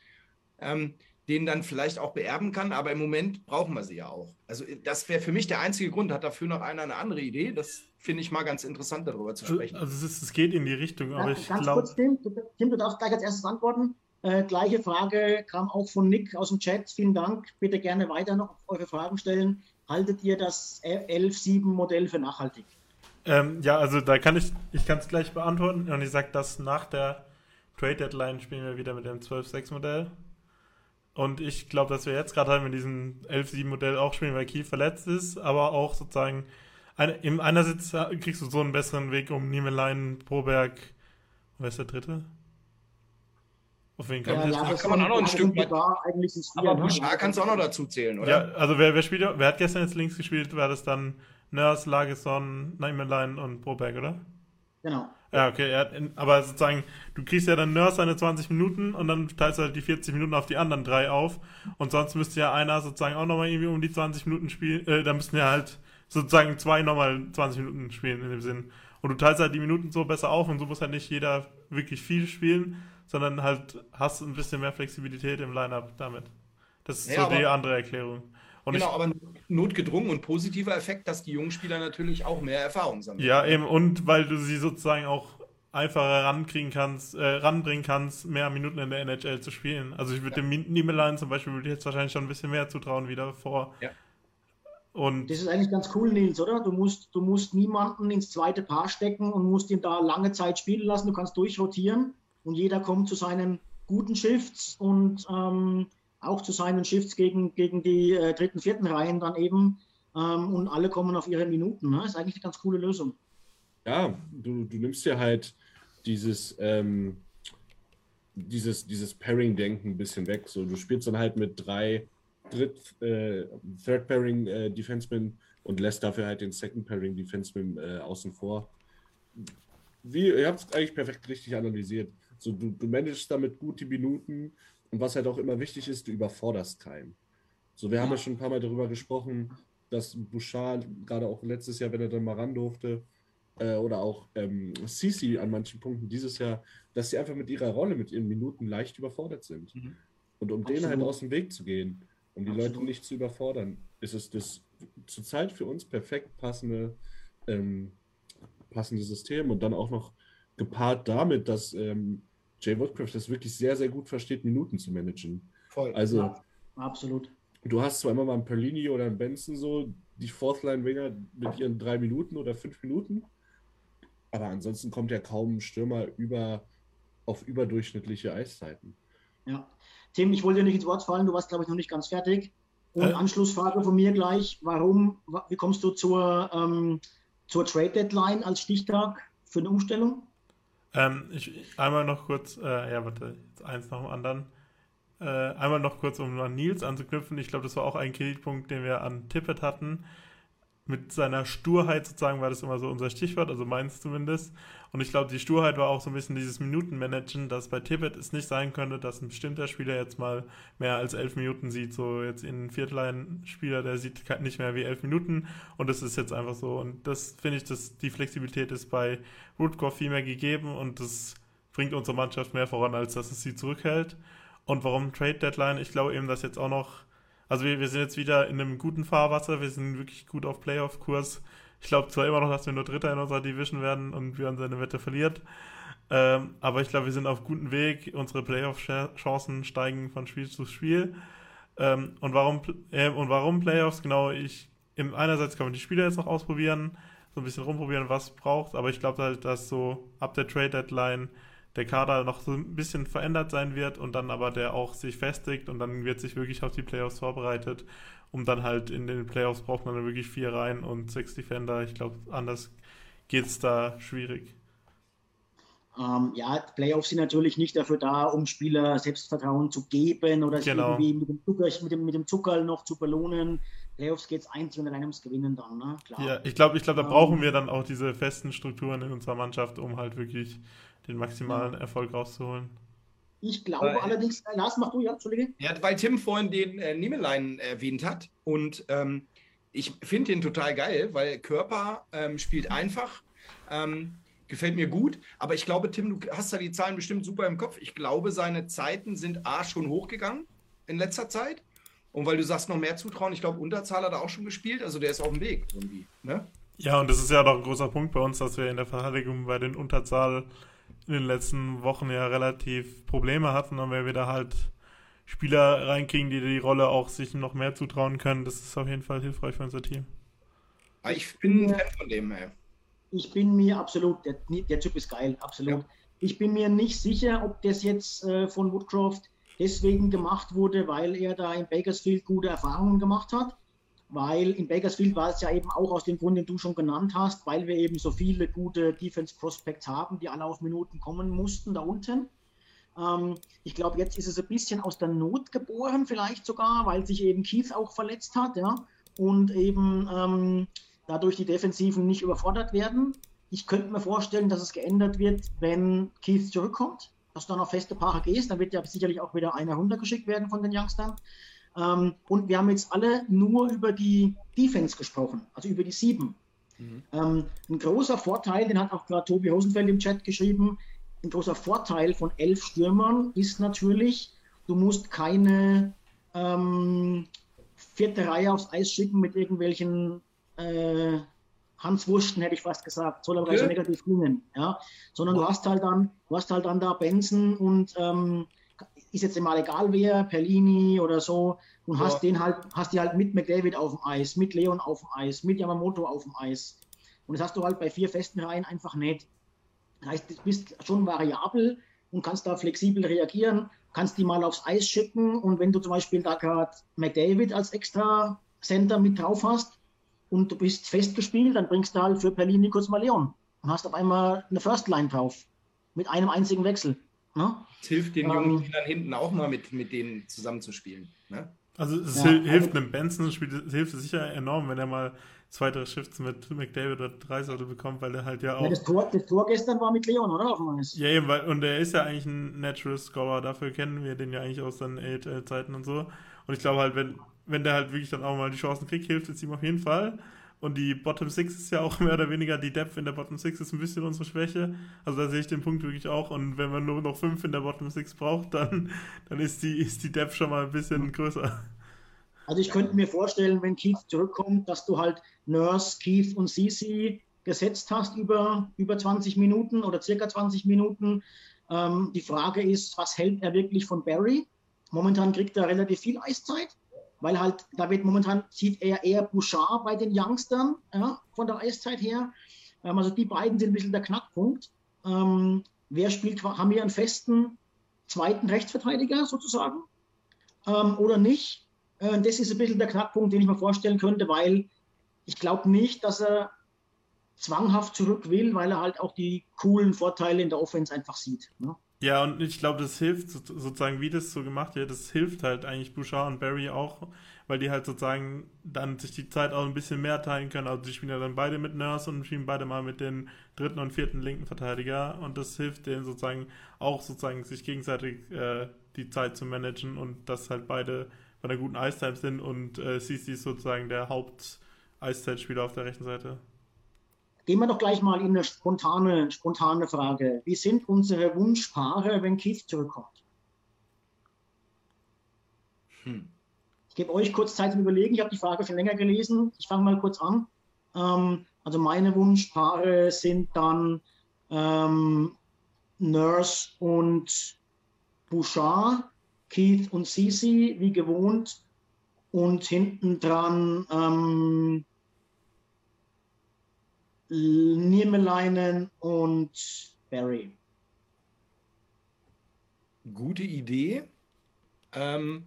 ähm, den dann vielleicht auch beerben kann. Aber im Moment brauchen wir sie ja auch. Also das wäre für mich der einzige Grund. Hat dafür noch einer eine andere Idee? Das finde ich mal ganz interessant, darüber zu sprechen. Also es, ist, es geht in die Richtung, aber ja, ich glaube... Ganz kurz, Tim, Tim, du darfst gleich als erstes antworten. Äh, gleiche Frage kam auch von Nick aus dem Chat. Vielen Dank. Bitte gerne weiter noch eure Fragen stellen. Haltet ihr das 11.7-Modell für nachhaltig? Ähm, ja, also da kann ich, ich kann es gleich beantworten und ich sage, dass nach der Trade Deadline spielen wir wieder mit dem 12-6-Modell. Und ich glaube, dass wir jetzt gerade halt mit diesem 11-7-Modell auch spielen, weil Kiel verletzt ist, aber auch sozusagen eine, im einerseits kriegst du so einen besseren Weg um Niemelein, Proberg, wer ist der dritte? Auf wen kann, ja, ja, das kann man auch noch ein Stück weit. Eigentlich aber Bouchard kannst du auch noch dazu zählen, oder? Ja, also wer, wer spielt, wer hat gestern jetzt links gespielt? War das dann Nurse, Lagesson, Neimelein und Broberg, oder? Genau. Ja, okay, ja, aber sozusagen, du kriegst ja dann Nurse seine 20 Minuten und dann teilst du halt die 40 Minuten auf die anderen drei auf und sonst müsste ja einer sozusagen auch nochmal irgendwie um die 20 Minuten spielen, äh, da müssten ja halt sozusagen zwei nochmal 20 Minuten spielen in dem Sinn. Und du teilst halt die Minuten so besser auf und so muss halt nicht jeder wirklich viel spielen, sondern halt hast ein bisschen mehr Flexibilität im Lineup damit. Das ist ja, so die andere Erklärung. Und genau, ich, aber notgedrungen und positiver Effekt, dass die jungen Spieler natürlich auch mehr Erfahrung sammeln. Ja, eben, und weil du sie sozusagen auch einfacher rankriegen kannst, äh, ranbringen kannst, mehr Minuten in der NHL zu spielen. Also ich würde ja. dem Niemelein zum Beispiel würde ich jetzt wahrscheinlich schon ein bisschen mehr zutrauen wieder vor. Ja. Und das ist eigentlich ganz cool, Nils, oder? Du musst, du musst niemanden ins zweite Paar stecken und musst ihn da lange Zeit spielen lassen. Du kannst durchrotieren und jeder kommt zu seinen guten Shifts und ähm, auch zu seinen Shifts gegen, gegen die äh, dritten, vierten Reihen dann eben. Ähm, und alle kommen auf ihre Minuten. Ne? Ist eigentlich eine ganz coole Lösung. Ja, du, du nimmst ja halt dieses, ähm, dieses, dieses Pairing-Denken ein bisschen weg. So, du spielst dann halt mit drei Dritt, äh, Third Pairing äh, Defensemen und lässt dafür halt den Second Pairing Defenseman äh, außen vor. Wie, ihr habt es eigentlich perfekt richtig analysiert. So, du, du managst damit gut die Minuten und was halt auch immer wichtig ist, du überforderst keinen. So, wir ja. haben ja schon ein paar Mal darüber gesprochen, dass Bouchard, gerade auch letztes Jahr, wenn er dann mal ran durfte, äh, oder auch ähm, Sisi an manchen Punkten dieses Jahr, dass sie einfach mit ihrer Rolle, mit ihren Minuten leicht überfordert sind. Mhm. Und um Absolut. denen halt aus dem Weg zu gehen, um die Absolut. Leute nicht zu überfordern, ist es das zurzeit für uns perfekt passende, ähm, passende System und dann auch noch gepaart damit, dass ähm, Jay Woodcraft das wirklich sehr, sehr gut versteht, Minuten zu managen. Voll. Also, ja, absolut. Du hast zwar immer mal einen Perlini oder einen Benson so, die Fourth-Line-Winger mit ihren drei Minuten oder fünf Minuten, aber ansonsten kommt ja kaum ein Stürmer über, auf überdurchschnittliche Eiszeiten. Ja. Tim, ich wollte dir nicht ins Wort fallen, du warst, glaube ich, noch nicht ganz fertig. Und äh? Anschlussfrage von mir gleich, warum, wie kommst du zur, ähm, zur Trade-Deadline als Stichtag für eine Umstellung? Ähm, ich, einmal noch kurz, äh, ja, warte, jetzt eins nach dem anderen. Äh, einmal noch kurz, um an Nils anzuknüpfen. Ich glaube, das war auch ein Kreditpunkt, den wir an Tippet hatten mit seiner Sturheit sozusagen war das immer so unser Stichwort, also meins zumindest. Und ich glaube, die Sturheit war auch so ein bisschen dieses Minutenmanagen, dass bei Tippett es nicht sein könnte, dass ein bestimmter Spieler jetzt mal mehr als elf Minuten sieht. So jetzt in Viertlein-Spieler, der sieht nicht mehr wie elf Minuten und das ist jetzt einfach so. Und das finde ich, dass die Flexibilität ist bei Rootcore viel mehr gegeben und das bringt unsere Mannschaft mehr voran, als dass es sie zurückhält. Und warum Trade Deadline? Ich glaube eben, dass jetzt auch noch also wir, wir sind jetzt wieder in einem guten Fahrwasser, wir sind wirklich gut auf Playoff-Kurs. Ich glaube zwar immer noch, dass wir nur Dritter in unserer Division werden und wir seine Wette verliert. Ähm, aber ich glaube, wir sind auf gutem Weg. Unsere Playoff-Chancen steigen von Spiel zu Spiel. Ähm, und, warum, äh, und warum Playoffs? Genau, ich, im, einerseits kann man die Spieler jetzt noch ausprobieren, so ein bisschen rumprobieren, was braucht. Aber ich glaube halt, dass so ab der Trade-Deadline der Kader noch so ein bisschen verändert sein wird und dann aber der auch sich festigt und dann wird sich wirklich auf die Playoffs vorbereitet. Um dann halt in den Playoffs braucht man dann wirklich vier Reihen und sechs Defender. Ich glaube, anders geht es da schwierig. Ähm, ja, Playoffs sind natürlich nicht dafür da, um Spieler Selbstvertrauen zu geben oder genau. irgendwie mit dem, Zucker, mit, dem, mit dem Zuckerl noch zu belohnen. Playoffs geht es einzig und allein ums Gewinnen dann, ne? Klar. Ja, ich glaube, ich glaub, da ähm, brauchen wir dann auch diese festen Strukturen in unserer Mannschaft, um halt wirklich den maximalen. Erfolg rauszuholen. Ich glaube weil, allerdings, äh, Lars, mach du, ja, Entschuldige. Ja, weil Tim vorhin den äh, Niemelein erwähnt hat und ähm, ich finde den total geil, weil Körper ähm, spielt einfach. Ähm, gefällt mir gut. Aber ich glaube, Tim, du hast da die Zahlen bestimmt super im Kopf. Ich glaube, seine Zeiten sind A schon hochgegangen in letzter Zeit. Und weil du sagst, noch mehr zutrauen, ich glaube, Unterzahl hat er auch schon gespielt. Also der ist auf dem Weg irgendwie. Ne? Ja, und das ist ja doch ein großer Punkt bei uns, dass wir in der Verteidigung bei den Unterzahl in den letzten Wochen ja relativ Probleme hatten. Und wenn wir da halt Spieler reinkriegen, die die Rolle auch sich noch mehr zutrauen können, das ist auf jeden Fall hilfreich für unser Team. Ich bin ein Fan von dem, ey ich bin mir absolut, der, der Typ ist geil, absolut. Ja. Ich bin mir nicht sicher, ob das jetzt äh, von Woodcroft deswegen gemacht wurde, weil er da in Bakersfield gute Erfahrungen gemacht hat. Weil in Bakersfield war es ja eben auch aus dem Grund, den du schon genannt hast, weil wir eben so viele gute Defense Prospects haben, die alle auf Minuten kommen mussten da unten. Ähm, ich glaube, jetzt ist es ein bisschen aus der Not geboren, vielleicht sogar, weil sich eben Keith auch verletzt hat, ja. Und eben ähm, dadurch die Defensiven nicht überfordert werden. Ich könnte mir vorstellen, dass es geändert wird, wenn Keith zurückkommt, dass dann auf feste Paare gehst. Dann wird ja sicherlich auch wieder einer runtergeschickt werden von den Youngstern. Ähm, und wir haben jetzt alle nur über die Defense gesprochen, also über die sieben. Mhm. Ähm, ein großer Vorteil, den hat auch gerade Tobi Hosenfeld im Chat geschrieben, ein großer Vorteil von elf Stürmern ist natürlich, du musst keine ähm, vierte Reihe aufs Eis schicken mit irgendwelchen äh, Hans Wursten, hätte ich fast gesagt, soll aber okay. so negativ klingen, ja, sondern du hast halt dann, du hast halt dann da Benson und ähm, ist jetzt mal egal wer, Perlini oder so, und ja. hast den halt, hast die halt mit McDavid auf dem Eis, mit Leon auf dem Eis, mit Yamamoto auf dem Eis. Und das hast du halt bei vier festen Reihen einfach nicht. Das heißt, du bist schon variabel und kannst da flexibel reagieren, kannst die mal aufs Eis schicken und wenn du zum Beispiel da gerade McDavid als extra Center mit drauf hast, und du bist festgespielt, dann bringst du halt für Perlini kurz mal Leon und hast auf einmal eine First Line drauf. Mit einem einzigen Wechsel. Ne? Es hilft den jungen ähm, Spielern hinten auch mal mit, mit denen zusammenzuspielen. Ne? Also es ja, hilft also, einem Benson, spielt, hilft sicher enorm, wenn er mal zwei, drei Shifts mit McDavid oder Dreisorte bekommt, weil er halt ja auch. Ja, das, Tor, das Tor gestern war mit Leon, oder? Ja, eben, weil, und er ist ja eigentlich ein Natural Scorer, dafür kennen wir den ja eigentlich aus seinen AHL-Zeiten und so. Und ich glaube halt, wenn, wenn der halt wirklich dann auch mal die Chancen kriegt, hilft es ihm auf jeden Fall. Und die Bottom Six ist ja auch mehr oder weniger, die Depth in der Bottom Six ist ein bisschen unsere Schwäche. Also da sehe ich den Punkt wirklich auch. Und wenn man nur noch fünf in der Bottom Six braucht, dann, dann ist, die, ist die Depth schon mal ein bisschen größer. Also ich könnte mir vorstellen, wenn Keith zurückkommt, dass du halt Nurse, Keith und Cici gesetzt hast über, über 20 Minuten oder circa 20 Minuten. Ähm, die Frage ist, was hält er wirklich von Barry? Momentan kriegt er relativ viel Eiszeit weil halt, da wird momentan, sieht er eher Bouchard bei den Youngstern, ja, von der Eiszeit her. Ähm, also die beiden sind ein bisschen der Knackpunkt. Ähm, wer spielt, haben wir einen festen zweiten Rechtsverteidiger sozusagen ähm, oder nicht? Äh, das ist ein bisschen der Knackpunkt, den ich mir vorstellen könnte, weil ich glaube nicht, dass er zwanghaft zurück will, weil er halt auch die coolen Vorteile in der Offense einfach sieht. Ne? Ja, und ich glaube, das hilft sozusagen, wie das so gemacht wird, das hilft halt eigentlich Bouchard und Barry auch, weil die halt sozusagen dann sich die Zeit auch ein bisschen mehr teilen können. Also die spielen ja dann beide mit Nurse und spielen beide mal mit den dritten und vierten linken Verteidiger und das hilft denen sozusagen auch sozusagen sich gegenseitig äh, die Zeit zu managen und dass halt beide bei einer guten Eiszeit sind und äh, CC ist sozusagen der Haupt-Eiszeitspieler auf der rechten Seite. Gehen wir doch gleich mal in eine spontane, spontane Frage. Wie sind unsere Wunschpaare, wenn Keith zurückkommt? Hm. Ich gebe euch kurz Zeit zum Überlegen. Ich habe die Frage schon länger gelesen. Ich fange mal kurz an. Ähm, also meine Wunschpaare sind dann ähm, Nurse und Bouchard, Keith und Sisi, wie gewohnt. Und hinten dran ähm, Niemeleinen und Barry. Gute Idee. Ähm,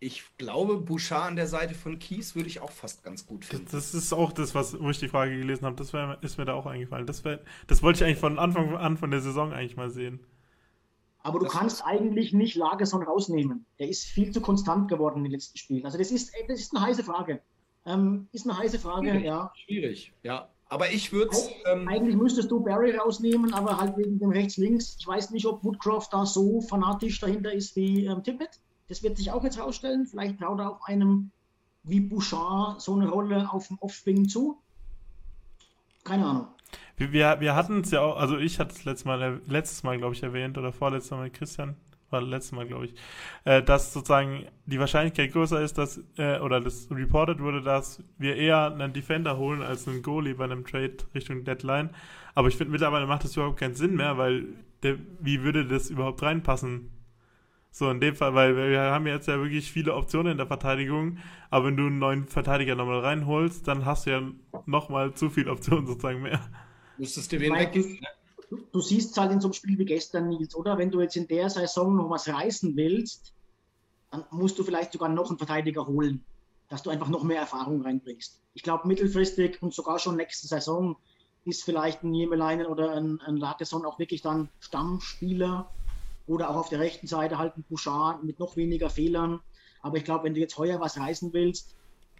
ich glaube, Bouchard an der Seite von Kies würde ich auch fast ganz gut finden. Das, das ist auch das, was, wo ich die Frage gelesen habe. Das wär, ist mir da auch eingefallen. Das, wär, das wollte ich eigentlich von Anfang an von der Saison eigentlich mal sehen. Aber du das kannst eigentlich nicht Lagerson rausnehmen. Der ist viel zu konstant geworden in den letzten Spielen. Also das ist, das ist eine heiße Frage. Ähm, ist eine heiße Frage, Schwierig. ja. Schwierig, ja. Aber ich würde ähm, Eigentlich müsstest du Barry rausnehmen, aber halt wegen dem Rechts-Links. Ich weiß nicht, ob Woodcroft da so fanatisch dahinter ist wie ähm, Tippett. Das wird sich auch jetzt rausstellen. Vielleicht traut er auch einem wie Bouchard so eine Rolle auf dem Offspring zu. Keine Ahnung. Wir, wir, wir hatten es ja auch, also ich hatte es letztes Mal, letztes Mal, glaube ich, erwähnt oder vorletztes Mal mit Christian, war letztes Mal, glaube ich, äh, dass sozusagen die Wahrscheinlichkeit größer ist, dass, äh, oder das reported wurde, dass wir eher einen Defender holen als einen Goalie bei einem Trade Richtung Deadline. Aber ich finde, mittlerweile macht das überhaupt keinen Sinn mehr, weil der, wie würde das überhaupt reinpassen? So in dem Fall, weil wir haben jetzt ja wirklich viele Optionen in der Verteidigung, aber wenn du einen neuen Verteidiger nochmal reinholst, dann hast du ja nochmal zu viele Optionen sozusagen mehr. Müsstest du wen weggeben? Du, siehst halt in so einem Spiel wie gestern, Nils, oder? Wenn du jetzt in der Saison noch was reißen willst, dann musst du vielleicht sogar noch einen Verteidiger holen, dass du einfach noch mehr Erfahrung reinbringst. Ich glaube, mittelfristig und sogar schon nächste Saison ist vielleicht ein Jemeleinen oder ein, ein Lageson auch wirklich dann Stammspieler oder auch auf der rechten Seite halt ein Bouchard mit noch weniger Fehlern. Aber ich glaube, wenn du jetzt heuer was reißen willst,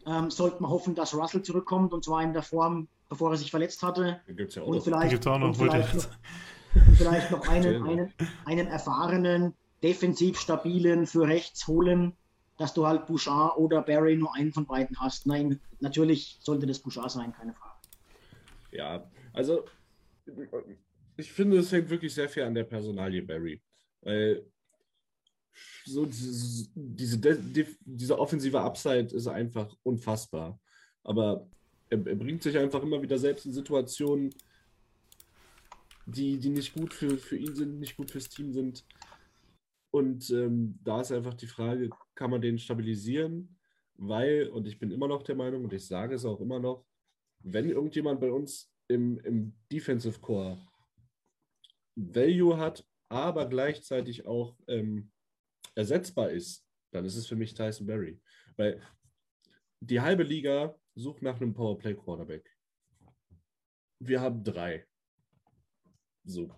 ähm, sollte man hoffen, dass Russell zurückkommt und zwar in der Form, bevor er sich verletzt hatte. Gibt's ja auch und noch. vielleicht, Gibt's auch noch, und vielleicht, noch, und vielleicht noch einen, einen, einen erfahrenen, defensiv stabilen für rechts holen, dass du halt Bouchard oder Barry nur einen von beiden hast. Nein, natürlich sollte das Bouchard sein, keine Frage. Ja, also ich finde, es hängt wirklich sehr viel an der Personalie Barry. Weil so diese, diese, diese offensive Upside ist einfach unfassbar. Aber er, er, bringt sich einfach immer wieder selbst in Situationen, die, die nicht gut für, für ihn sind, nicht gut fürs Team sind. Und ähm, da ist einfach die Frage, kann man den stabilisieren? Weil, und ich bin immer noch der Meinung, und ich sage es auch immer noch, wenn irgendjemand bei uns im, im Defensive Core Value hat, aber gleichzeitig auch ähm, ersetzbar ist, dann ist es für mich Tyson Berry. Weil die halbe Liga sucht nach einem Powerplay Quarterback. Wir haben drei. So.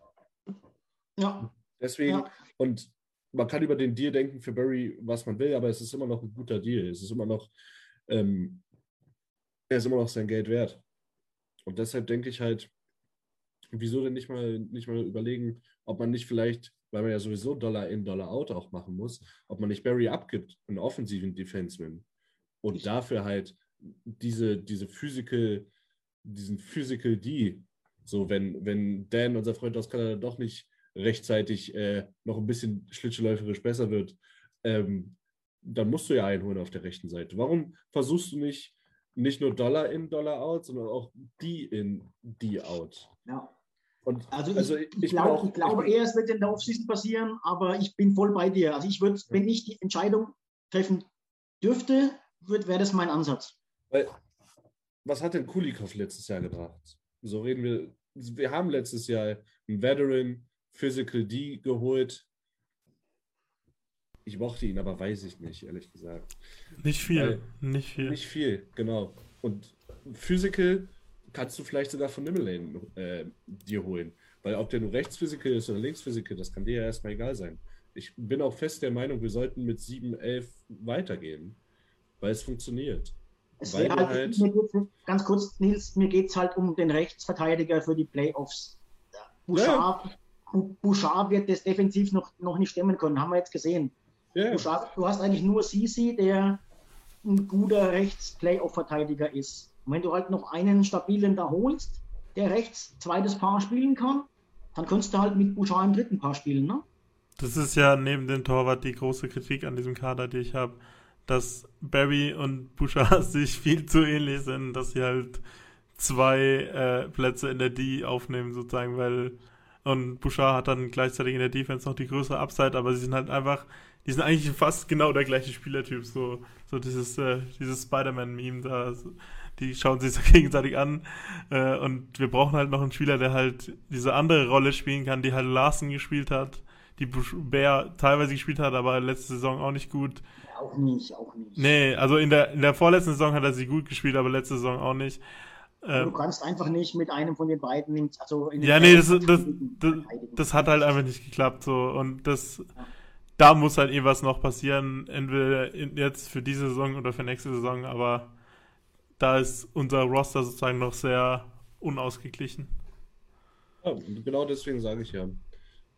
Ja. Deswegen, Ja. und man kann über den Deal denken für Barry, was man will, aber es ist immer noch ein guter Deal. Es ist immer noch, ähm, er ist immer noch sein Geld wert. Und deshalb denke ich halt, wieso denn nicht mal, nicht mal überlegen, ob man nicht vielleicht, weil man ja sowieso Dollar in, Dollar out auch machen muss, ob man nicht Barry abgibt, einen offensiven Defenseman. Und dafür halt diese, diese Physical, diesen Physical D, so wenn, wenn Dan, unser Freund aus Kanada, doch nicht rechtzeitig äh, noch ein bisschen schlittschuhläuferisch besser wird, ähm, dann musst du ja einholen auf der rechten Seite. Warum versuchst du nicht nicht nur Dollar in, Dollar out, sondern auch die in, die out? Ja. Und Also ich, also ich, glaube, auch- ich glaube eher, es wird in der Offseason passieren, aber ich bin voll bei dir. Also ich würde, wenn ich die Entscheidung treffen dürfte, wäre das mein Ansatz. Weil, was hat denn Kulikov letztes Jahr gebracht? So reden wir. Wir haben letztes Jahr einen Veteran Physical D geholt. Ich mochte ihn, aber weiß ich nicht, ehrlich gesagt. Nicht viel. Weil- nicht viel. Nicht viel, genau. Und Physical kannst du vielleicht sogar von Nimmerlane äh, dir holen. Weil ob der nur Rechtsphysical ist oder Linksphysical, das kann dir ja erstmal egal sein. Ich bin auch fest der Meinung, wir sollten mit 7, 11 weitergehen. Weil es funktioniert. Es Weil halt, halt- ganz kurz, Nils, mir geht es halt um den Rechtsverteidiger für die Playoffs. Bouchard, Bouchard wird das defensiv noch, noch nicht stemmen können, haben wir jetzt gesehen. Ja, Bouchard, du hast eigentlich nur Sisi, der ein guter Rechts-Playoff-Verteidiger ist. Und wenn du halt noch einen stabilen da holst, der rechts zweites Paar spielen kann, dann könntest du halt mit Bouchard im dritten Paar spielen, ne? Das ist ja neben dem Torwart die große Kritik an diesem Kader, die ich habe, dass Barry und Bouchard sich viel zu ähnlich sind, dass sie halt zwei äh, Plätze in der D aufnehmen, sozusagen, weil und Bouchard hat dann gleichzeitig in der Defense noch die größere Upside, aber sie sind halt einfach, die sind eigentlich fast genau der gleiche Spielertyp, so, so dieses, äh, dieses Spider-Man-Meme da, so, die schauen sich so gegenseitig an äh, und wir brauchen halt noch einen Spieler, der halt diese andere Rolle spielen kann, die halt Larsen gespielt hat, die Bär teilweise gespielt hat, aber letzte Saison auch nicht gut. Auch nicht, auch nicht. Nee, also in der, in der vorletzten Saison hat er sie gut gespielt, aber letzte Saison auch nicht. Ähm, du kannst einfach nicht mit einem von den beiden, also Ja, nee, das, das, das, das, hat halt einfach nicht geklappt so und das ja. da muss halt eh was noch passieren, entweder jetzt für diese Saison oder für nächste Saison, aber da ist unser Roster sozusagen noch sehr unausgeglichen. Ja, genau deswegen sage ich ja.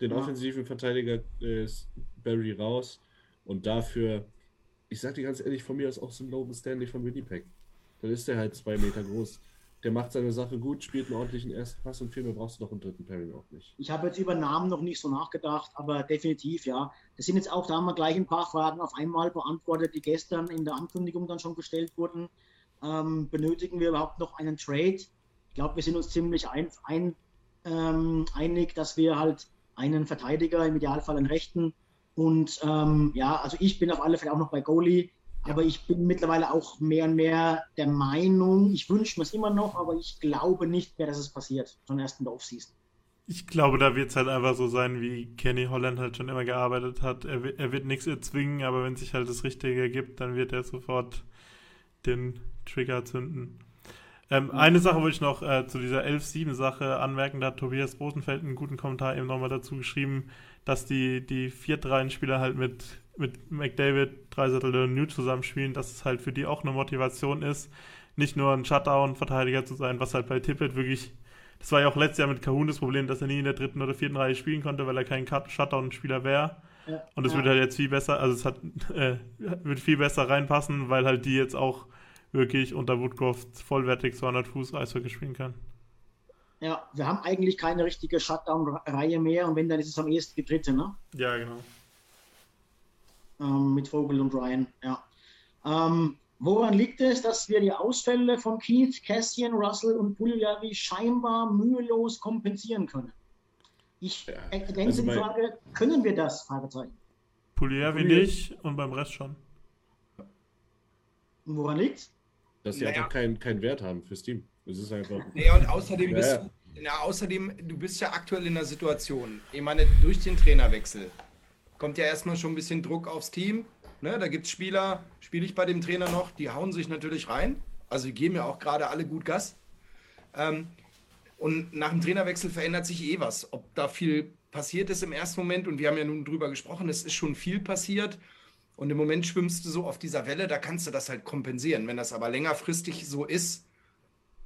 Den ja. offensiven Verteidiger ist Barry raus und dafür, ich sag dir ganz ehrlich, von mir aus auch so ein Logan Stanley von Winnipeg. Dann ist der halt zwei Meter groß. Der macht seine Sache gut, spielt einen ordentlichen ersten Pass und viel mehr brauchst du doch einen dritten Pairing auch nicht. Ich habe jetzt über Namen noch nicht so nachgedacht, aber definitiv, ja. Das sind jetzt auch, da haben wir gleich ein paar Fragen auf einmal beantwortet, die gestern in der Ankündigung dann schon gestellt wurden. Ähm, benötigen wir überhaupt noch einen Trade? Ich glaube, wir sind uns ziemlich ein, ein, ähm, einig, dass wir halt einen Verteidiger, im Idealfall einen Rechten und ähm, ja, also ich bin auf alle Fälle auch noch bei Goalie, aber ich bin mittlerweile auch mehr und mehr der Meinung, ich wünsche mir es immer noch, aber ich glaube nicht mehr, dass es passiert, schon erst in der Offseason. Ich glaube, da wird es halt einfach so sein, wie Kenny Holland halt schon immer gearbeitet hat. Er, er wird nichts erzwingen, aber wenn sich halt das Richtige ergibt, dann wird er sofort den Trigger zünden. Ähm, eine Sache wollte ich noch äh, zu dieser 11-7-Sache anmerken. Da hat Tobias Rosenfeld einen guten Kommentar eben nochmal dazu geschrieben, dass die, die 4-3-Spieler halt mit, mit McDavid, Dreisettel und New zusammenspielen, dass es halt für die auch eine Motivation ist, nicht nur ein Shutdown-Verteidiger zu sein, was halt bei Tippett wirklich, das war ja auch letztes Jahr mit Kahun das Problem, dass er nie in der dritten oder vierten Reihe spielen konnte, weil er kein Shutdown-Spieler wäre. Ja, und es ja. wird halt jetzt viel besser, also es hat, äh, wird viel besser reinpassen, weil halt die jetzt auch wirklich unter Woodcroft vollwertig 200 Fuß Eishockey spielen kann. Ja, wir haben eigentlich keine richtige Shutdown-Reihe mehr und wenn, dann ist es am ehesten die dritte, ne? Ja, genau. Ähm, mit Vogel und Ryan, ja. Ähm, woran liegt es, dass wir die Ausfälle von Keith, Cassian, Russell und Puljavi scheinbar mühelos kompensieren können? Ich ja, ergänze also die Frage, können wir das? Fragezeichen. Puljavi nicht und beim Rest schon. Und woran liegt's? Dass sie naja. einfach keinen kein Wert haben fürs Team. Das ist einfach. Ja, und außerdem bist ja, du, na, außerdem, du bist ja aktuell in einer Situation. Ich meine, durch den Trainerwechsel kommt ja erstmal schon ein bisschen Druck aufs Team. Ne, da gibt es Spieler, spiele ich bei dem Trainer noch, die hauen sich natürlich rein. Also die geben ja auch gerade alle gut Gas. Ähm, und nach dem Trainerwechsel verändert sich eh was. Ob da viel passiert ist im ersten Moment, und wir haben ja nun drüber gesprochen, es ist schon viel passiert. Und im Moment schwimmst du so auf dieser Welle, da kannst du das halt kompensieren. Wenn das aber längerfristig so ist,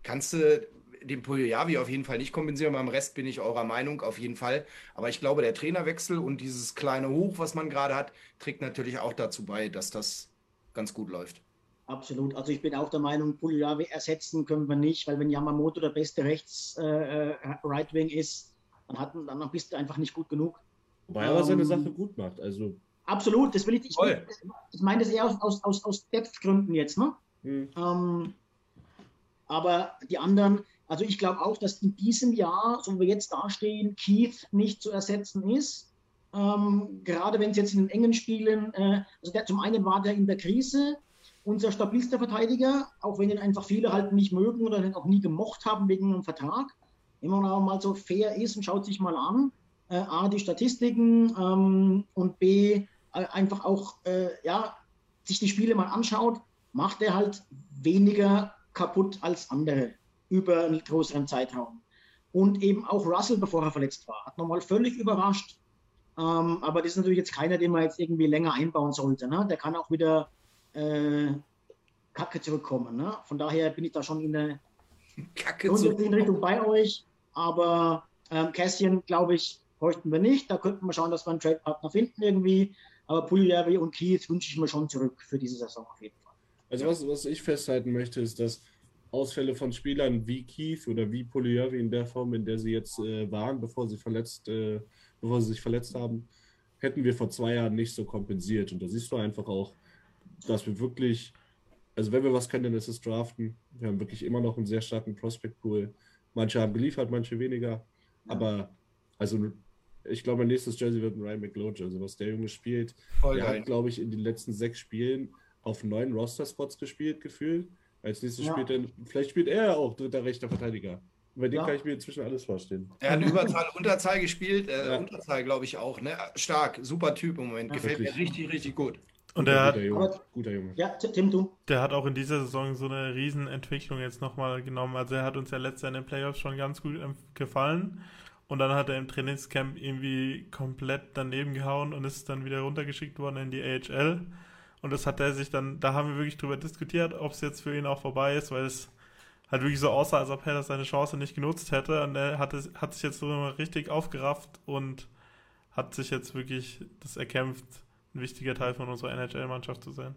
kannst du den Puljavi auf jeden Fall nicht kompensieren. Beim Rest bin ich eurer Meinung, auf jeden Fall. Aber ich glaube, der Trainerwechsel und dieses kleine Hoch, was man gerade hat, trägt natürlich auch dazu bei, dass das ganz gut läuft. Absolut. Also ich bin auch der Meinung, Puljavi ersetzen können wir nicht, weil wenn Yamamoto der beste Rechts-Right-Wing äh, äh ist, dann, hat, dann bist du einfach nicht gut genug. Wobei er ähm, seine Sache gut macht. Also Absolut, das will ich. Ich, ich meine das eher aus, aus, aus Depth-Gründen jetzt, ne? Mhm. Ähm, aber die anderen, also ich glaube auch, dass in diesem Jahr, so wie wir jetzt dastehen, Keith nicht zu ersetzen ist. Ähm, gerade wenn es jetzt in den engen Spielen, äh, also der, zum einen war der in der Krise unser stabilster Verteidiger, auch wenn ihn einfach viele halt nicht mögen oder ihn auch nie gemocht haben wegen einem Vertrag. Wenn man aber mal so fair ist und schaut sich mal an, äh, A, die Statistiken ähm, und B, einfach auch, äh, ja, sich die Spiele mal anschaut, macht er halt weniger kaputt als andere über einen größeren Zeitraum. Und eben auch Russell, bevor er verletzt war, hat nochmal völlig überrascht. Ähm, aber das ist natürlich jetzt keiner, den man jetzt irgendwie länger einbauen sollte. Ne? Der kann auch wieder äh, Kacke zurückkommen. Ne? Von daher bin ich da schon in der Kacke Richtung bei euch. Aber ähm, Cassian, glaube ich, bräuchten wir nicht. Da könnten wir schauen, dass wir einen Trade-Partner finden irgendwie. Aber Pugliari und Keith wünsche ich mir schon zurück für diese Saison auf jeden Fall. Also was, was ich festhalten möchte, ist, dass Ausfälle von Spielern wie Keith oder wie Pugliari in der Form, in der sie jetzt äh, waren, bevor sie verletzt, äh, bevor sie sich verletzt haben, hätten wir vor zwei Jahren nicht so kompensiert. Und da siehst du einfach auch, dass wir wirklich, also wenn wir was können, dann ist es draften. Wir haben wirklich immer noch einen sehr starken Prospect Pool. Manche haben geliefert, manche weniger. Ja. Aber also ich glaube, mein nächstes Jersey wird ein Ryan McLeod. Also was der Junge spielt, Voll der geil. hat, glaube ich, in den letzten sechs Spielen auf neun Roster-Spots gespielt, gefühlt. Als nächstes ja. spielt er, vielleicht spielt er auch dritter rechter Verteidiger. Bei dem ja. kann ich mir inzwischen alles vorstellen. Er hat Überzahl, Unterzahl gespielt, äh, ja. Unterzahl glaube ich auch. Ne? Stark, super Typ im Moment. Gefällt Wirklich. mir richtig, richtig gut. Und der hat, Junge. guter Junge. Ja, Tim, du. Der hat auch in dieser Saison so eine Riesenentwicklung jetzt nochmal genommen. Also er hat uns ja letztes Jahr in den Playoffs schon ganz gut gefallen. Und dann hat er im Trainingscamp irgendwie komplett daneben gehauen und ist dann wieder runtergeschickt worden in die AHL. Und das hat er sich dann, da haben wir wirklich drüber diskutiert, ob es jetzt für ihn auch vorbei ist, weil es halt wirklich so aussah, als ob er seine Chance nicht genutzt hätte. Und er hat, hat sich jetzt so richtig aufgerafft und hat sich jetzt wirklich das erkämpft, ein wichtiger Teil von unserer NHL-Mannschaft zu sein.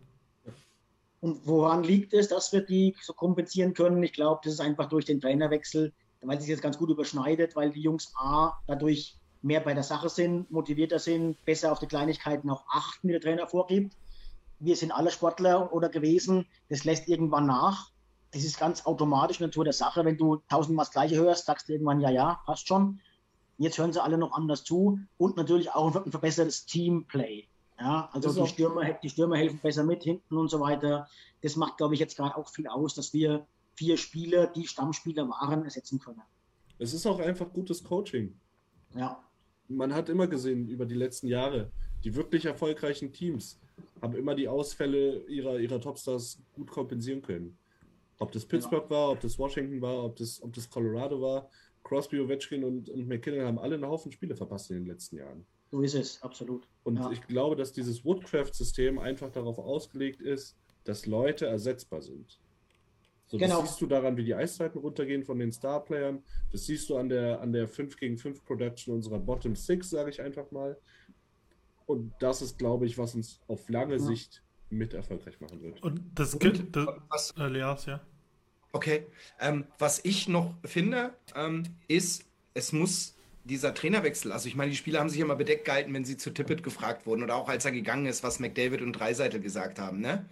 Und woran liegt es, dass wir die so kompensieren können? Ich glaube, das ist einfach durch den Trainerwechsel weil sich jetzt ganz gut überschneidet, weil die Jungs A dadurch mehr bei der Sache sind, motivierter sind, besser auf die Kleinigkeiten auch achten, wie der Trainer vorgibt. Wir sind alle Sportler oder gewesen, das lässt irgendwann nach. Das ist ganz automatisch Natur der Sache. Wenn du tausendmal das Gleiche hörst, sagst du irgendwann, ja, ja, passt schon. Jetzt hören sie alle noch anders zu und natürlich auch ein verbessertes Teamplay. Ja, also die Stürmer, die Stürmer helfen besser mit hinten und so weiter. Das macht, glaube ich, jetzt gerade auch viel aus, dass wir vier Spieler, die Stammspieler waren, ersetzen können. Es ist auch einfach gutes Coaching. Ja. Man hat immer gesehen über die letzten Jahre, die wirklich erfolgreichen Teams haben immer die Ausfälle ihrer, ihrer Topstars gut kompensieren können. Ob das Pittsburgh ja. war, ob das Washington war, ob das, ob das Colorado war. Crosby, Ovechkin und, und McKinnon haben alle einen Haufen Spiele verpasst in den letzten Jahren. So ist es, absolut. Und ja. ich glaube, dass dieses Woodcraft-System einfach darauf ausgelegt ist, dass Leute ersetzbar sind. So, genau. Das siehst du daran, wie die Eiszeiten runtergehen von den Starplayern. Das siehst du an der, an der 5 gegen 5 Production unserer Bottom 6, sage ich einfach mal. Und das ist, glaube ich, was uns auf lange ja. Sicht mit erfolgreich machen wird. Und das gilt, das, was, äh, Leas, ja. Okay. Ähm, was ich noch finde, ähm, ist, es muss dieser Trainerwechsel, also ich meine, die Spieler haben sich immer bedeckt gehalten, wenn sie zu Tippett gefragt wurden oder auch als er gegangen ist, was McDavid und Dreiseitel gesagt haben, ne?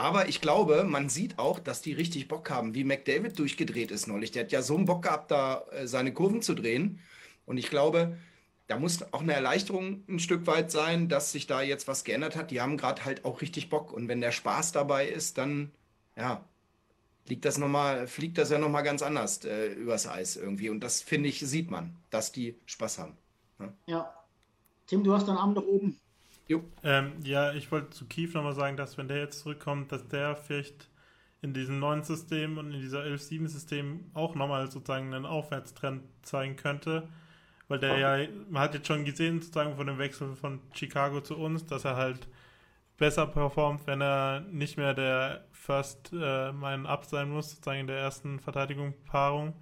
Aber ich glaube, man sieht auch, dass die richtig Bock haben, wie McDavid durchgedreht ist neulich. Der hat ja so einen Bock gehabt, da äh, seine Kurven zu drehen. Und ich glaube, da muss auch eine Erleichterung ein Stück weit sein, dass sich da jetzt was geändert hat. Die haben gerade halt auch richtig Bock. Und wenn der Spaß dabei ist, dann, ja, liegt das noch mal, fliegt das ja nochmal ganz anders äh, übers Eis irgendwie. Und das, finde ich, sieht man, dass die Spaß haben. Ja. ja. Tim, du hast deinen Arm nach oben. Ähm, ja, ich wollte zu Kief nochmal sagen, dass wenn der jetzt zurückkommt, dass der vielleicht in diesem neuen System und in dieser 11-7-System auch nochmal sozusagen einen Aufwärtstrend zeigen könnte. Weil der ja, man hat jetzt schon gesehen, sozusagen von dem Wechsel von Chicago zu uns, dass er halt besser performt, wenn er nicht mehr der First äh, Man Up sein muss, sozusagen in der ersten Verteidigungspaarung.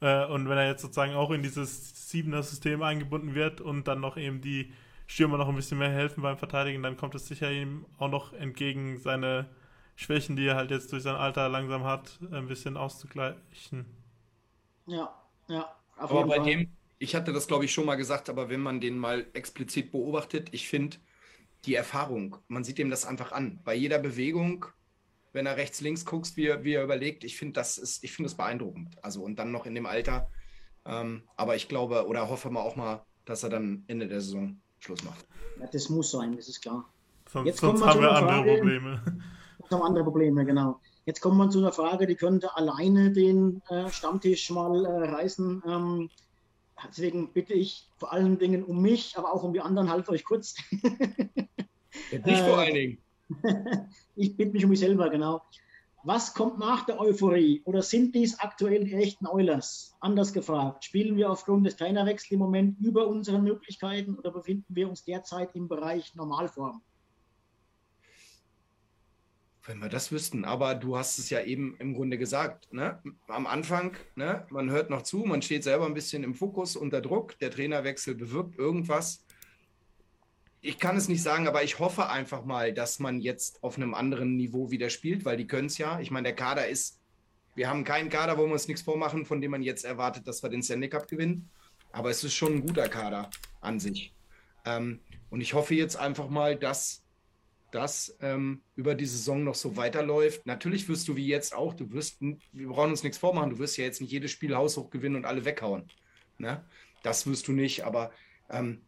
Äh, und wenn er jetzt sozusagen auch in dieses siebener System eingebunden wird und dann noch eben die Stürmer noch ein bisschen mehr helfen beim Verteidigen, dann kommt es sicher ihm auch noch entgegen, seine Schwächen, die er halt jetzt durch sein Alter langsam hat, ein bisschen auszugleichen. Ja, ja. aber bei Fall. dem, ich hatte das glaube ich schon mal gesagt, aber wenn man den mal explizit beobachtet, ich finde die Erfahrung, man sieht ihm das einfach an. Bei jeder Bewegung, wenn er rechts, links guckst, wie er, wie er überlegt, ich finde das ist, ich finde das beeindruckend. Also und dann noch in dem Alter. Ähm, aber ich glaube oder hoffe mal auch mal, dass er dann Ende der Saison Schluss macht. Ja, das muss sein, das ist klar. Sonst, Jetzt sonst haben wir andere Frage, Probleme. haben andere Probleme, genau. Jetzt kommen wir zu einer Frage, die könnte alleine den äh, Stammtisch mal äh, reißen. Ähm, deswegen bitte ich vor allen Dingen um mich, aber auch um die anderen, haltet euch kurz. Nicht vor allen Dingen. ich bitte mich um mich selber, genau. Was kommt nach der Euphorie? Oder sind dies aktuell die echten Eulers? Anders gefragt, spielen wir aufgrund des Trainerwechsels im Moment über unseren Möglichkeiten oder befinden wir uns derzeit im Bereich Normalform? Wenn wir das wüssten, aber du hast es ja eben im Grunde gesagt. Ne? Am Anfang, ne? man hört noch zu, man steht selber ein bisschen im Fokus unter Druck, der Trainerwechsel bewirkt irgendwas ich kann es nicht sagen, aber ich hoffe einfach mal, dass man jetzt auf einem anderen Niveau wieder spielt, weil die können es ja. Ich meine, der Kader ist, wir haben keinen Kader, wo wir uns nichts vormachen, von dem man jetzt erwartet, dass wir den Stanley Cup gewinnen. Aber es ist schon ein guter Kader an sich. Ähm, und ich hoffe jetzt einfach mal, dass das ähm, über die Saison noch so weiterläuft. Natürlich wirst du wie jetzt auch, du wirst, wir brauchen uns nichts vormachen, du wirst ja jetzt nicht jedes Spiel haushoch gewinnen und alle weghauen. Ne? Das wirst du nicht, aber ähm,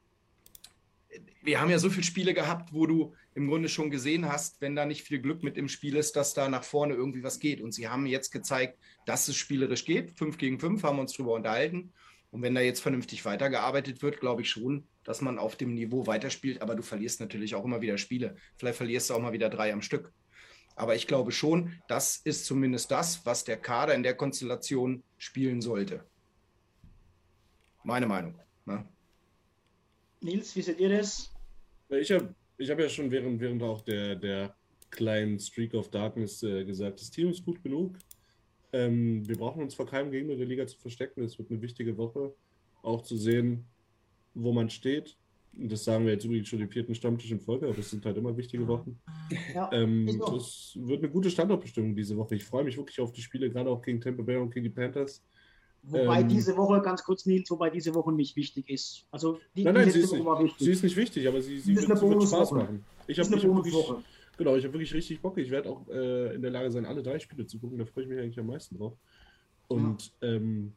wir haben ja so viele Spiele gehabt, wo du im Grunde schon gesehen hast, wenn da nicht viel Glück mit im Spiel ist, dass da nach vorne irgendwie was geht. Und sie haben jetzt gezeigt, dass es spielerisch geht. Fünf gegen fünf haben wir uns drüber unterhalten. Und wenn da jetzt vernünftig weitergearbeitet wird, glaube ich schon, dass man auf dem Niveau weiterspielt. Aber du verlierst natürlich auch immer wieder Spiele. Vielleicht verlierst du auch mal wieder drei am Stück. Aber ich glaube schon, das ist zumindest das, was der Kader in der Konstellation spielen sollte. Meine Meinung. Ne? Nils, wie seht ihr das? Ich habe ich hab ja schon während, während auch der, der kleinen Streak of Darkness äh, gesagt, das Team ist gut genug. Ähm, wir brauchen uns vor keinem Gegner der Liga zu verstecken. Es wird eine wichtige Woche, auch zu sehen, wo man steht. Und das sagen wir jetzt übrigens schon den vierten Stammtisch in Folge, aber es sind halt immer wichtige Wochen. Ja, ähm, das wird eine gute Standortbestimmung diese Woche. Ich freue mich wirklich auf die Spiele, gerade auch gegen Tampa Bay und gegen die Panthers. Wobei ähm, diese Woche, ganz kurz Nils, wobei diese Woche nicht wichtig ist. Also die, nein, nein, sie ist, nicht, sie ist, nicht, wichtig, aber sie, sie, wird, sie wird, Spaß machen. Ich habe wirklich, genau, ich habe wirklich richtig Bock. Ich werde auch äh, in der Lage sein, alle drei Spiele zu gucken. Da freue ich mich eigentlich am meisten drauf. Und ja. ähm,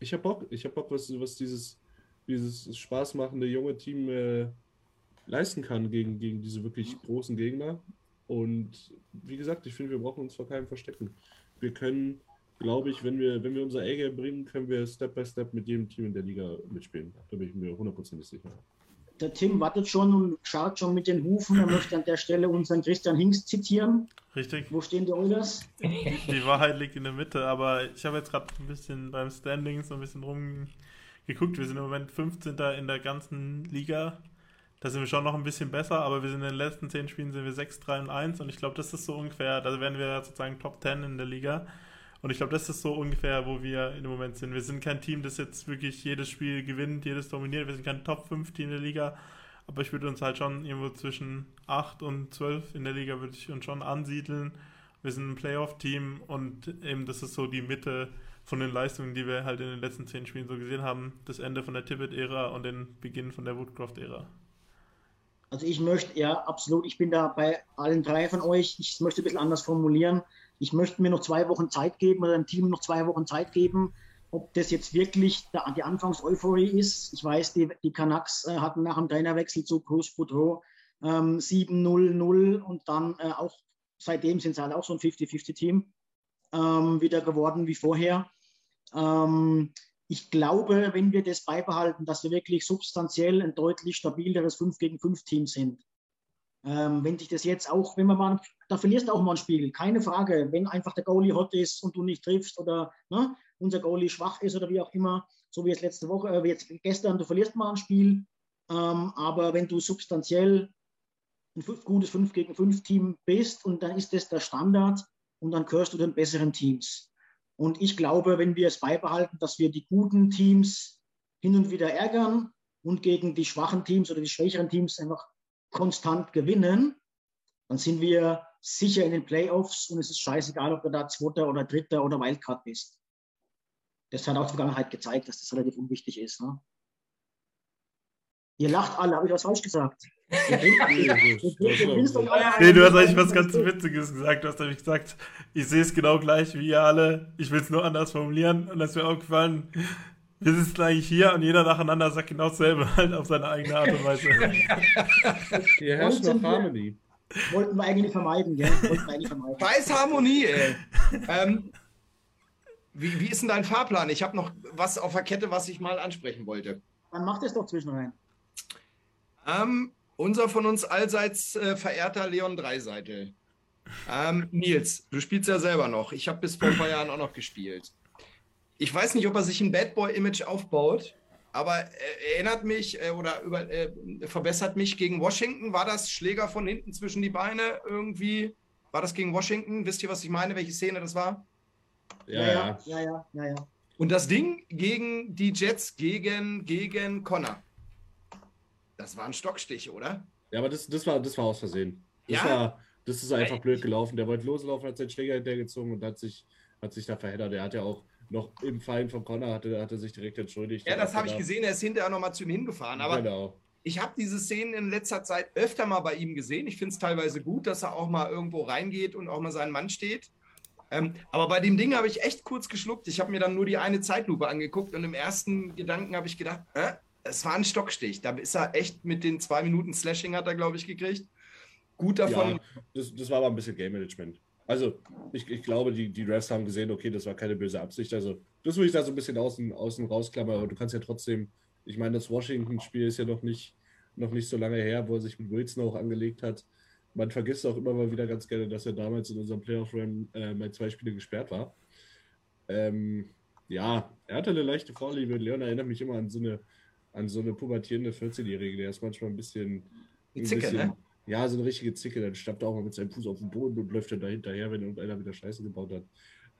ich habe Bock. Ich habe Bock, was, was dieses, dieses spaßmachende junge Team äh, leisten kann gegen, gegen diese wirklich großen Gegner. Und wie gesagt, ich finde, wir brauchen uns vor keinem verstecken. Wir können glaube ich, wenn wir, wenn wir unser A-Game bringen, können wir Step by Step mit jedem Team in der Liga mitspielen. Da bin ich mir hundertprozentig sicher. Der Tim wartet schon und schaut schon mit den Hufen. Er möchte an der Stelle unseren Christian Hinks zitieren. Richtig. Wo stehen die Oilers? Die Wahrheit liegt in der Mitte, aber ich habe jetzt gerade ein bisschen beim Standing so ein bisschen rumgeguckt. Wir sind im Moment 15. in der ganzen Liga. Da sind wir schon noch ein bisschen besser, aber wir sind in den letzten 10 Spielen sind wir 6, 3 und 1 und ich glaube, das ist so ungefähr, da werden wir sozusagen Top 10 in der Liga. Und ich glaube, das ist so ungefähr, wo wir im Moment sind. Wir sind kein Team, das jetzt wirklich jedes Spiel gewinnt, jedes dominiert. Wir sind kein Top-5-Team in der Liga. Aber ich würde uns halt schon irgendwo zwischen 8 und 12 in der Liga würde ich uns schon ansiedeln. Wir sind ein Playoff-Team und eben das ist so die Mitte von den Leistungen, die wir halt in den letzten 10 Spielen so gesehen haben. Das Ende von der Tippett-Ära und den Beginn von der Woodcroft-Ära. Also ich möchte, ja, absolut, ich bin da bei allen drei von euch. Ich möchte ein bisschen anders formulieren ich möchte mir noch zwei Wochen Zeit geben oder dem Team noch zwei Wochen Zeit geben, ob das jetzt wirklich die Anfangs-Euphorie ist. Ich weiß, die, die Canucks äh, hatten nach dem Trainerwechsel zu Bruce Boudreau ähm, 7-0-0 und dann äh, auch seitdem sind sie halt auch so ein 50-50-Team ähm, wieder geworden wie vorher. Ähm, ich glaube, wenn wir das beibehalten, dass wir wirklich substanziell ein deutlich stabileres 5 gegen 5 Team sind, ähm, wenn sich das jetzt auch, wenn man mal, da verlierst du auch mal ein Spiel, keine Frage. Wenn einfach der Goalie hot ist und du nicht triffst oder ne, unser Goalie schwach ist oder wie auch immer, so wie es letzte Woche, äh, jetzt gestern, du verlierst mal ein Spiel. Ähm, aber wenn du substanziell ein gutes 5 gegen 5 Team bist und dann ist das der Standard und dann gehörst du den besseren Teams. Und ich glaube, wenn wir es beibehalten, dass wir die guten Teams hin und wieder ärgern und gegen die schwachen Teams oder die schwächeren Teams einfach konstant gewinnen, dann sind wir sicher in den Playoffs und es ist scheißegal, ob du da Zweiter oder Dritter oder Wildcard bist. Das hat auch die Vergangenheit gezeigt, dass das relativ unwichtig ist. Ne? Ihr lacht alle, habe ich was falsch gesagt? nee, du hast eigentlich was ganz Witziges gesagt. Du hast nämlich gesagt, ich sehe es genau gleich wie ihr alle. Ich will es nur anders formulieren. Und das wäre auch gefallen, wir sitzen eigentlich hier und jeder nacheinander sagt genau dasselbe, halt auf seine eigene Art und Weise. Hier herrscht noch Harmony. Wollten wir eigentlich vermeiden, gell? Wollten wir eigentlich vermeiden. Weiß Harmonie, ey. ähm, wie, wie ist denn dein Fahrplan? Ich habe noch was auf der Kette, was ich mal ansprechen wollte. Dann macht es doch zwischenrein. Ähm, unser von uns allseits äh, verehrter Leon Dreiseitel. Ähm, Nils, du spielst ja selber noch. Ich habe bis vor ein paar Jahren auch noch gespielt ich weiß nicht, ob er sich ein Bad Boy-Image aufbaut, aber erinnert mich äh, oder über, äh, verbessert mich gegen Washington. War das Schläger von hinten zwischen die Beine irgendwie? War das gegen Washington? Wisst ihr, was ich meine, welche Szene das war? Ja, ja, ja, ja, ja. ja. Und das Ding gegen die Jets, gegen, gegen Connor. Das war ein Stockstich, oder? Ja, aber das, das, war, das war aus Versehen. Das, ja? war, das ist einfach blöd gelaufen. Der wollte loslaufen, hat seinen Schläger hintergezogen und hat sich, hat sich da verheddert. Der hat ja auch noch im Fallen von Connor hatte, hatte sich direkt entschuldigt. Ja, das habe ich gesehen. Er ist hinterher nochmal zu ihm hingefahren. Aber genau. ich habe diese Szenen in letzter Zeit öfter mal bei ihm gesehen. Ich finde es teilweise gut, dass er auch mal irgendwo reingeht und auch mal seinen Mann steht. Ähm, aber bei dem Ding habe ich echt kurz geschluckt. Ich habe mir dann nur die eine Zeitlupe angeguckt und im ersten Gedanken habe ich gedacht, äh, es war ein Stockstich. Da ist er echt mit den zwei Minuten Slashing hat er, glaube ich, gekriegt. Gut davon. Ja, das, das war aber ein bisschen Game Management. Also, ich, ich glaube, die, die Refs haben gesehen, okay, das war keine böse Absicht. Also, das würde ich da so ein bisschen außen, außen rausklammern. Aber du kannst ja trotzdem, ich meine, das Washington-Spiel ist ja noch nicht, noch nicht so lange her, wo er sich mit Wilson auch angelegt hat. Man vergisst auch immer mal wieder ganz gerne, dass er damals in unserem Playoff-Run äh, mal zwei Spiele gesperrt war. Ähm, ja, er hatte eine leichte Vorliebe. Leon erinnert mich immer an so eine, an so eine pubertierende 14-Jährige. Der ist manchmal ein bisschen. Ein Zicke, bisschen, ne? Ja, so eine richtige Zicke. Dann stappt er auch mal mit seinem Fuß auf den Boden und läuft dann da hinterher, wenn irgendeiner wieder Scheiße gebaut hat.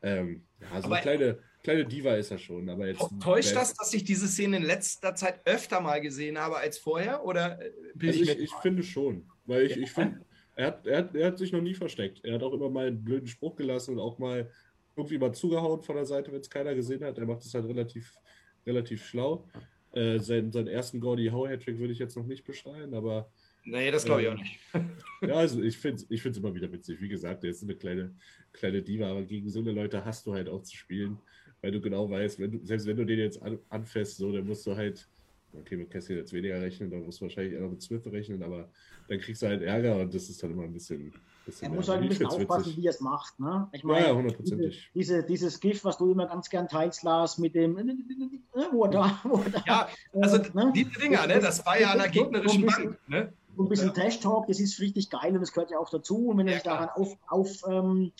Ähm, ja, so aber eine kleine, kleine Diva ist er schon. Aber jetzt täuscht das, dass ich diese Szene in letzter Zeit öfter mal gesehen habe als vorher? Oder äh, also ich, ich, ich, finde schon. Weil ich, ich finde, er hat, er, hat, er hat sich noch nie versteckt. Er hat auch immer mal einen blöden Spruch gelassen und auch mal irgendwie mal zugehauen von der Seite, wenn es keiner gesehen hat. Er macht es halt relativ, relativ schlau. Äh, seinen, seinen ersten Gordy Howe Hattrick würde ich jetzt noch nicht beschreiben, aber. Nee, das glaube ich äh, auch nicht. ja, also ich finde es ich immer wieder witzig. Wie gesagt, er ist eine kleine, kleine Diva, aber gegen so eine Leute hast du halt auch zu spielen, weil du genau weißt, wenn du, selbst wenn du den jetzt an, anfäst, so, dann musst du halt Okay, mit Cassie jetzt weniger rechnen, da musst du wahrscheinlich eher noch mit Swift rechnen, aber dann kriegst du halt Ärger und das ist dann immer ein bisschen. bisschen er muss halt ein bisschen aufpassen, witzig. wie er es macht. Ne? Ich meine, ja, hundertprozentig. Diese, diese, dieses GIF, was du immer ganz gern teilst, Lars, mit dem. Äh, wo er da, wo er da, ja, also äh, ne? die Dinger, ne? das war ja an der gegnerischen Bank. Ne? Ein bisschen. Trash-Talk, das ist richtig geil und das gehört ja auch dazu. Und wenn er sich daran auf, auf ähm,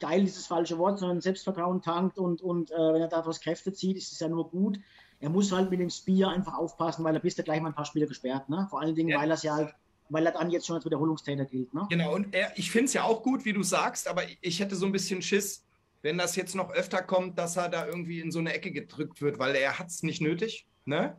geil ist das falsche Wort, sondern Selbstvertrauen tankt und, und äh, wenn er daraus Kräfte zieht, ist es ja nur gut. Er muss halt mit dem Spear einfach aufpassen, weil er bist ja gleich mal ein paar Spiele gesperrt. Ne? Vor allen Dingen, ja. weil er ja halt, weil er dann jetzt schon als Wiederholungstäter gilt. Ne? Genau, und er, ich finde es ja auch gut, wie du sagst, aber ich hätte so ein bisschen Schiss, wenn das jetzt noch öfter kommt, dass er da irgendwie in so eine Ecke gedrückt wird, weil er hat es nicht nötig. Ne?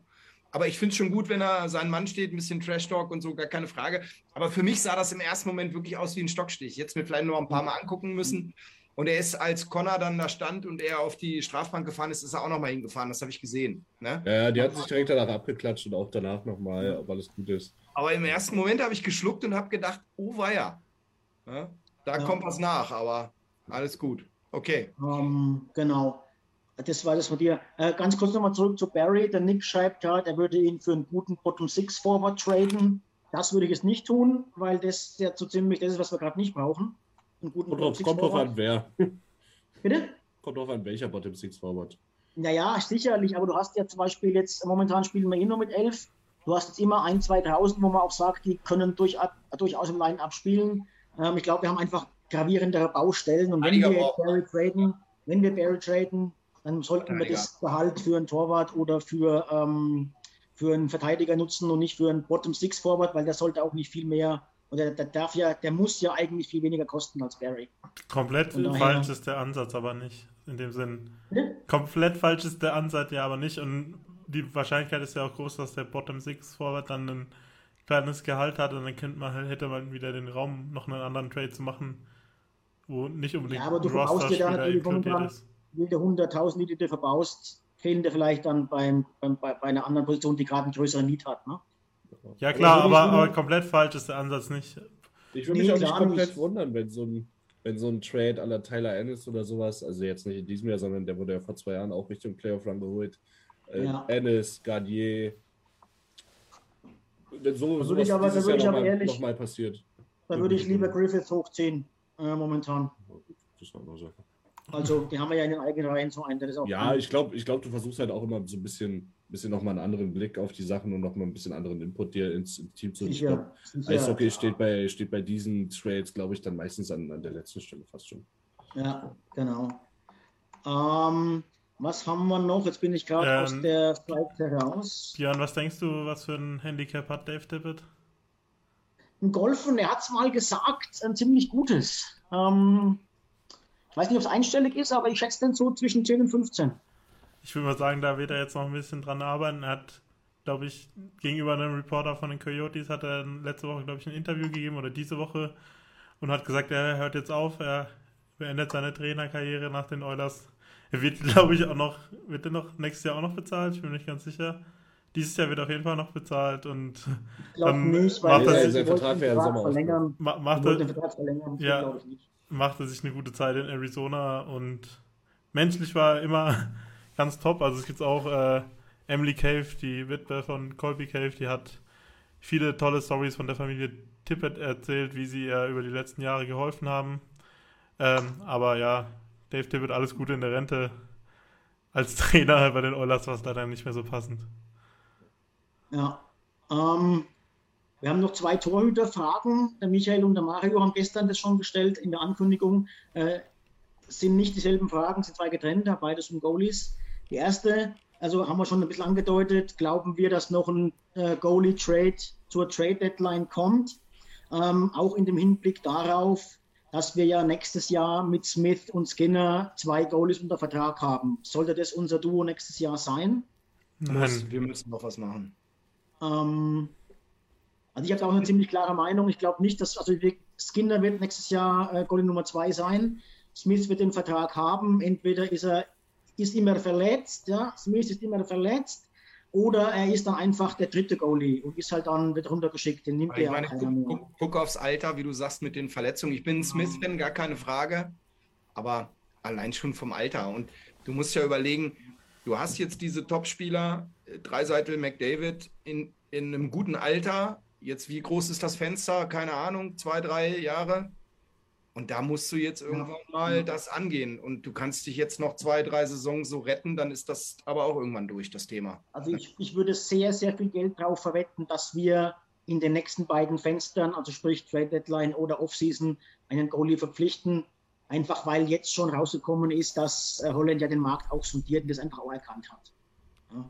Aber ich finde es schon gut, wenn er sein Mann steht, ein bisschen Trash-Talk und so, gar keine Frage. Aber für mich sah das im ersten Moment wirklich aus wie ein Stockstich. Jetzt mir vielleicht noch ein paar Mal angucken müssen. Und er ist, als Connor dann da stand und er auf die Strafbank gefahren ist, ist er auch nochmal hingefahren. Das habe ich gesehen. Ne? Ja, die hat sich direkt danach abgeklatscht und auch danach nochmal, ob alles gut ist. Aber im ersten Moment habe ich geschluckt und habe gedacht, oh weia. Ja, da ja. kommt was nach, aber alles gut. Okay. Um, ähm, genau. Das war das von dir. Äh, ganz kurz nochmal zurück zu Barry. Der Nick schreibt ja, er würde ihn für einen guten Bottom Six Forward traden. Das würde ich jetzt nicht tun, weil das ja so ziemlich das ist, was wir gerade nicht brauchen einen guten Kommt, drauf, kommt drauf an, wer. Bitte? Kommt drauf an, welcher Bottom Six Forward. Naja, sicherlich, aber du hast ja zum Beispiel jetzt, momentan spielen wir eh nur mit elf. Du hast jetzt immer ein, zwei draußen, wo man auch sagt, die können durch, durchaus im Line-Up spielen. Ähm, ich glaube, wir haben einfach gravierendere Baustellen und wenn wir Barry traden, wenn wir Barry traden, dann sollten wir das Gehalt für einen Torwart oder für, ähm, für einen Verteidiger nutzen und nicht für einen Bottom Six Forward, weil der sollte auch nicht viel mehr und der, darf ja, der muss ja eigentlich viel weniger kosten als Barry. Komplett falsch ist der Ansatz aber nicht, in dem Sinn. Hm? Komplett falsch ist der Ansatz ja aber nicht. Und die Wahrscheinlichkeit ist ja auch groß, dass der Bottom Six Forward dann ein kleines Gehalt hat und dann könnte man, hätte man wieder den Raum, noch einen anderen Trade zu machen, wo nicht unbedingt Ja, aber du verbaust dir da natürlich momentan wilde 100.000, die du dir verbaust, fehlen dir vielleicht dann beim, beim, bei, bei einer anderen Position, die gerade einen größeren Miet hat. Ne? Ja klar, aber, aber komplett falsch ist der Ansatz nicht. Ich würde mich nee, auch nicht komplett nicht. wundern, wenn so ein, wenn so ein Trade aller Tyler Ennis oder sowas, also jetzt nicht in diesem Jahr, sondern der wurde ja vor zwei Jahren auch Richtung Playoff Run geholt. Äh, ja. Ennis, Gardier. So, da würde ich aber, da würde ich aber ehrlich, noch mal passiert. Da würde ich lieber Griffiths hochziehen, äh, momentan. Das ist eine Sache. Also, die haben wir ja in den eigenen Reihen so einen, der ist auch. Ja, ich glaube, ich glaub, du versuchst halt auch immer so ein bisschen bisschen nochmal einen anderen Blick auf die Sachen und nochmal ein bisschen anderen Input dir ins, Team zu sicher, sicher. Eishockey steht bei, steht bei diesen Trades, glaube ich, dann meistens an, an der letzten Stelle fast schon. Ja, genau. Ähm, was haben wir noch? Jetzt bin ich gerade ähm, aus der Seite raus. Björn, was denkst du, was für ein Handicap hat Dave Tippett? Ein Golfen, er hat es mal gesagt, ein ziemlich gutes. Ähm, ich weiß nicht, ob es einstellig ist, aber ich schätze den so zwischen 10 und 15 ich würde mal sagen, da wird er jetzt noch ein bisschen dran arbeiten. Er hat, glaube ich, gegenüber einem Reporter von den Coyotes hat er letzte Woche, glaube ich, ein Interview gegeben oder diese Woche und hat gesagt, er hört jetzt auf, er beendet seine Trainerkarriere nach den Oilers. Er wird, glaube ich, auch noch, wird er noch nächstes Jahr auch noch bezahlt? Ich bin mir nicht ganz sicher. Dieses Jahr wird auf jeden Fall noch bezahlt und ich dann nicht, weil macht er sich, Vertrag Sommer verlängern. macht, er, ja, macht er sich eine gute Zeit in Arizona und menschlich war er immer ganz top. Also es gibt auch äh, Emily Cave, die Witwe von Colby Cave, die hat viele tolle Stories von der Familie Tippett erzählt, wie sie ihr über die letzten Jahre geholfen haben. Ähm, aber ja, Dave Tippett, alles Gute in der Rente. Als Trainer bei den Oilers war es leider nicht mehr so passend. Ja. Ähm, wir haben noch zwei Torhüterfragen. Der Michael und der Mario haben gestern das schon gestellt in der Ankündigung. Äh, sind nicht dieselben Fragen, sind zwei getrennte, beides um Goalies. Die erste, also haben wir schon ein bisschen angedeutet, glauben wir, dass noch ein äh, Goalie-Trade zur Trade-Deadline kommt. Ähm, auch in dem Hinblick darauf, dass wir ja nächstes Jahr mit Smith und Skinner zwei Goalies unter Vertrag haben. Sollte das unser Duo nächstes Jahr sein? Nein. Wir müssen noch was machen. Ähm, also ich habe auch eine ziemlich klare Meinung. Ich glaube nicht, dass also Skinner wird nächstes Jahr äh, Goalie Nummer zwei sein. Smith wird den Vertrag haben. Entweder ist er ist immer verletzt, ja, Smith ist immer verletzt oder er ist dann einfach der dritte Goalie und ist halt dann wird runtergeschickt. Den nimmt er meine, guck, guck, guck, aufs Alter, wie du sagst, mit den Verletzungen. Ich bin Smith-Fan, gar keine Frage. Aber allein schon vom Alter. Und du musst ja überlegen, du hast jetzt diese Topspieler, äh, Dreiseitel, McDavid, in, in einem guten Alter. Jetzt, wie groß ist das Fenster? Keine Ahnung, zwei, drei Jahre. Und da musst du jetzt irgendwann ja. mal das angehen. Und du kannst dich jetzt noch zwei, drei Saisons so retten, dann ist das aber auch irgendwann durch, das Thema. Also ich, ich würde sehr, sehr viel Geld darauf verwetten, dass wir in den nächsten beiden Fenstern, also sprich Trade Deadline oder Offseason, einen Goalie verpflichten. Einfach weil jetzt schon rausgekommen ist, dass äh, Holland ja den Markt auch sondiert und das einfach auch erkannt hat. Ja.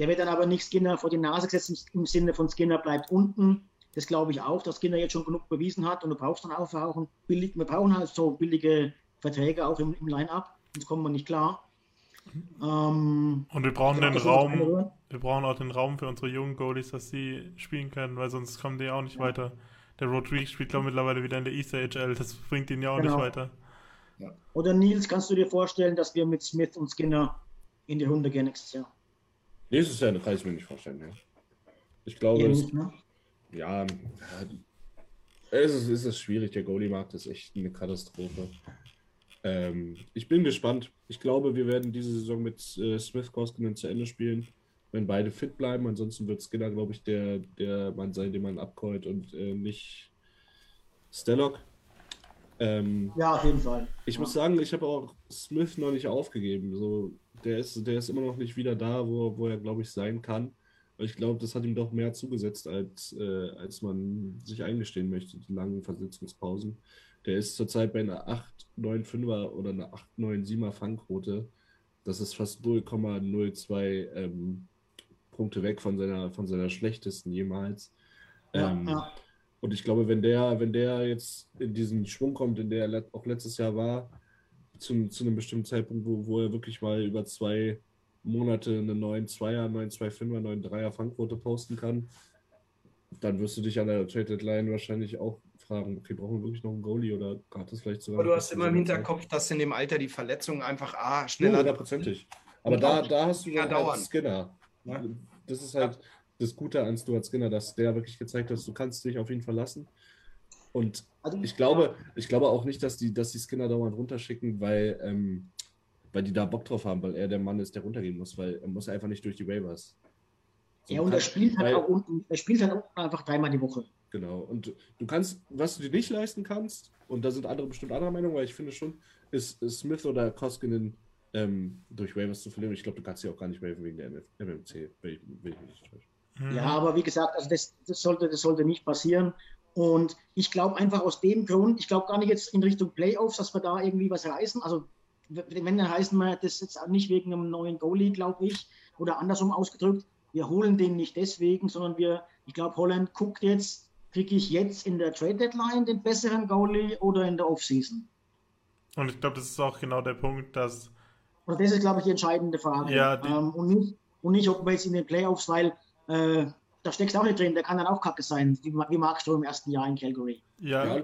Der wird dann aber nicht Skinner vor die Nase gesetzt im Sinne von Skinner bleibt unten, das glaube ich auch, dass Kinder jetzt schon genug bewiesen hat und du brauchst dann auch, auch billig, wir brauchen halt so billige Verträge auch im, im Line-Up, sonst kommen wir nicht klar. Ähm, und wir brauchen den Raum, wir brauchen auch den Raum für unsere jungen Goalies, dass sie spielen können, weil sonst kommen die auch nicht ja. weiter. Der Rodriguez spielt, glaube ich, mittlerweile wieder in der East AHL, das bringt ihn ja auch genau. nicht weiter. Ja. Oder Nils, kannst du dir vorstellen, dass wir mit Smith und Skinner in die Runde gehen nächstes Jahr? Nächstes Jahr kann ich mir nicht vorstellen, ja. Ich glaube, es, ne? ja, es ist, es ist schwierig. Der Goalie-Markt ist echt eine Katastrophe. Ähm, ich bin gespannt. Ich glaube, wir werden diese Saison mit äh, Smith Koskinen zu Ende spielen, wenn beide fit bleiben. Ansonsten wird Skinner, glaube ich, der, der Mann sein, den man abkeult und äh, nicht Stellock. Ähm, ja, auf jeden Fall. Ich ja. muss sagen, ich habe auch Smith noch nicht aufgegeben. So, der, ist, der ist immer noch nicht wieder da, wo, wo er, glaube ich, sein kann. Ich glaube, das hat ihm doch mehr zugesetzt, als, äh, als man sich eingestehen möchte, die langen Versetzungspausen. Der ist zurzeit bei einer 8,95er oder einer 8,97er Fangquote. Das ist fast 0,02 ähm, Punkte weg von seiner, von seiner schlechtesten jemals. Ja, ähm, ja. Und ich glaube, wenn der, wenn der jetzt in diesen Schwung kommt, in der er auch letztes Jahr war, zum, zu einem bestimmten Zeitpunkt, wo, wo er wirklich mal über zwei Monate eine 9-2er, 9-2-5er, 9-3er Fangquote posten kann, dann wirst du dich an der Trade Deadline wahrscheinlich auch fragen, okay, brauchen wir wirklich noch einen Goalie oder hat das vielleicht sogar. Aber du hast immer im Hinterkopf, dass in dem Alter die Verletzungen einfach ah, schneller. Hundertprozentig. Aber da, da hast du dann halt Skinner. Das ist halt das Gute an Stuart Skinner, dass der wirklich gezeigt hat, du kannst dich auf ihn verlassen. Und also, ich glaube, ich glaube auch nicht, dass die, dass die Skinner dauernd runterschicken, weil ähm, weil die da Bock drauf haben, weil er der Mann ist, der runtergehen muss, weil er muss einfach nicht durch die Waivers. So ja, und er spielt halt auch unten, er spielt halt auch einfach dreimal die Woche. Genau. Und du kannst, was du dir nicht leisten kannst, und da sind andere bestimmt anderer Meinung, weil ich finde schon, ist, ist Smith oder Koskinen ähm, durch Waivers zu verlieren. Ich glaube, du kannst sie auch gar nicht waven wegen der MMC, will ich, will ich nicht täuschen. Ja, aber wie gesagt, also das, das, sollte, das sollte nicht passieren. Und ich glaube einfach aus dem Grund, ich glaube gar nicht jetzt in Richtung Playoffs, dass wir da irgendwie was reißen. Also wenn dann heißen wir das jetzt nicht wegen einem neuen Goalie, glaube ich, oder andersrum ausgedrückt, wir holen den nicht deswegen, sondern wir, ich glaube, Holland guckt jetzt, kriege ich jetzt in der Trade Deadline den besseren Goalie oder in der Offseason? Und ich glaube, das ist auch genau der Punkt, dass. Und das ist, glaube ich, die entscheidende Frage. Ja, die... ähm, und, nicht, und nicht, ob wir jetzt in den Playoffs, weil äh, da steckst du auch nicht drin, der kann dann auch kacke sein, wie, wie magst du im ersten Jahr in Calgary. Ja, ja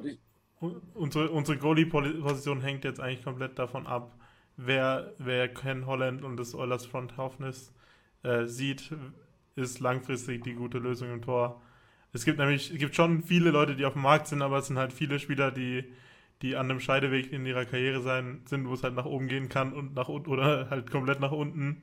unsere, unsere Goalie-Position hängt jetzt eigentlich komplett davon ab, wer, wer Ken Holland und das Oilers Front Hoffness äh, sieht, ist langfristig die gute Lösung im Tor. Es gibt nämlich, es gibt schon viele Leute, die auf dem Markt sind, aber es sind halt viele Spieler, die, die an einem Scheideweg in ihrer Karriere sein, sind, wo es halt nach oben gehen kann und nach unten oder halt komplett nach unten.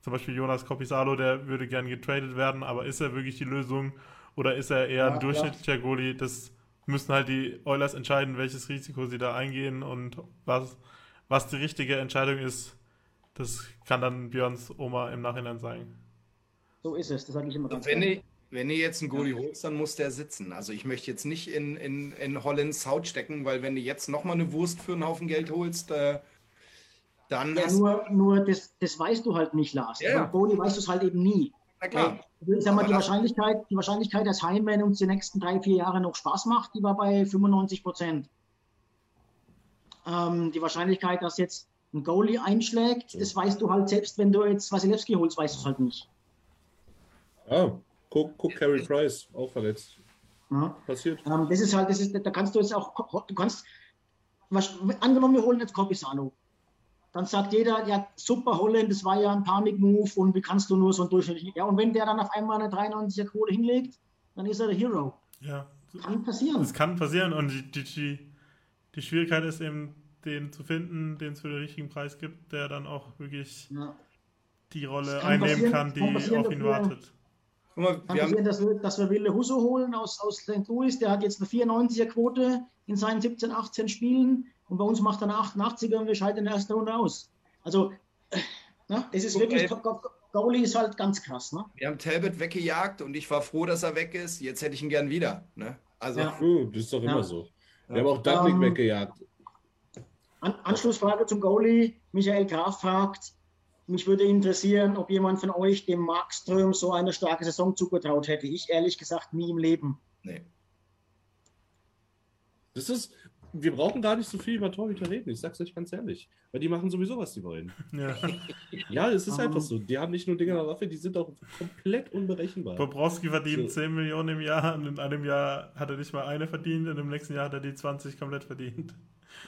Zum Beispiel Jonas Copisalo, der würde gern getradet werden, aber ist er wirklich die Lösung oder ist er eher ja, ein durchschnittlicher ja. Goalie? Das müssen halt die Oilers entscheiden, welches Risiko sie da eingehen und was, was die richtige Entscheidung ist. Das kann dann Björns Oma im Nachhinein sagen. So ist es, das sage ich immer ganz wenn ihr, wenn ihr jetzt einen Goalie holst, dann muss der sitzen. Also ich möchte jetzt nicht in, in, in Hollands Haut stecken, weil wenn du jetzt nochmal eine Wurst für einen Haufen Geld holst, äh, dann. Ja, nur, nur das, das weißt du halt nicht, Lars. Ja. Beim Goalie weißt du es halt eben nie. Na klar. Ich sag mal, die Wahrscheinlichkeit, die Wahrscheinlichkeit, dass Heimman uns die nächsten drei, vier Jahre noch Spaß macht, die war bei 95 Prozent. Ähm, die Wahrscheinlichkeit, dass jetzt ein Goalie einschlägt, das weißt du halt selbst, wenn du jetzt Wasilewski holst, weißt du es halt nicht. Ah, guck, guck Carey Price, auch verletzt. Ja. Passiert. Ähm, das ist halt, das ist, da kannst du jetzt auch, du kannst, was, angenommen, wir holen jetzt Copisano dann sagt jeder, ja, super Holland, das war ja ein Panik-Move und wie kannst du nur so ein durchschnittlichen. Ja, und wenn der dann auf einmal eine 93er Quote hinlegt, dann ist er der Hero. Ja. Kann passieren. Das kann passieren und die, die, die Schwierigkeit ist eben, den zu finden, den es für den richtigen Preis gibt, der dann auch wirklich ja. die Rolle einnehmen kann, die kann auf ihn wartet. Mal, kann passieren, dass wir, dass wir Wille Husso holen aus, aus St. Louis, der hat jetzt eine 94er Quote in seinen 17, 18 Spielen und bei uns macht er eine 88er und wir scheiden in der ersten Runde aus. Also, ne, das ist okay. wirklich, Goalie ist halt ganz krass. Ne? Wir haben Talbot weggejagt und ich war froh, dass er weg ist. Jetzt hätte ich ihn gern wieder. Ne? Also, ja. das ist doch immer ja. so. Wir ja. haben auch Dudley ähm, weggejagt. An Anschlussfrage zum Goalie. Michael Graf fragt, mich würde interessieren, ob jemand von euch dem Markström so eine starke Saison zugetraut hätte. Ich ehrlich gesagt nie im Leben. Nee. Das ist, wir brauchen gar nicht so viel über Torhüter reden, ich sag's euch ganz ehrlich. Weil die machen sowieso, was die wollen. Ja, ja es ist um, einfach so. Die haben nicht nur Dinge in der Waffe, die sind auch komplett unberechenbar. Bobrowski verdient so. 10 Millionen im Jahr und in einem Jahr hat er nicht mal eine verdient und im nächsten Jahr hat er die 20 komplett verdient.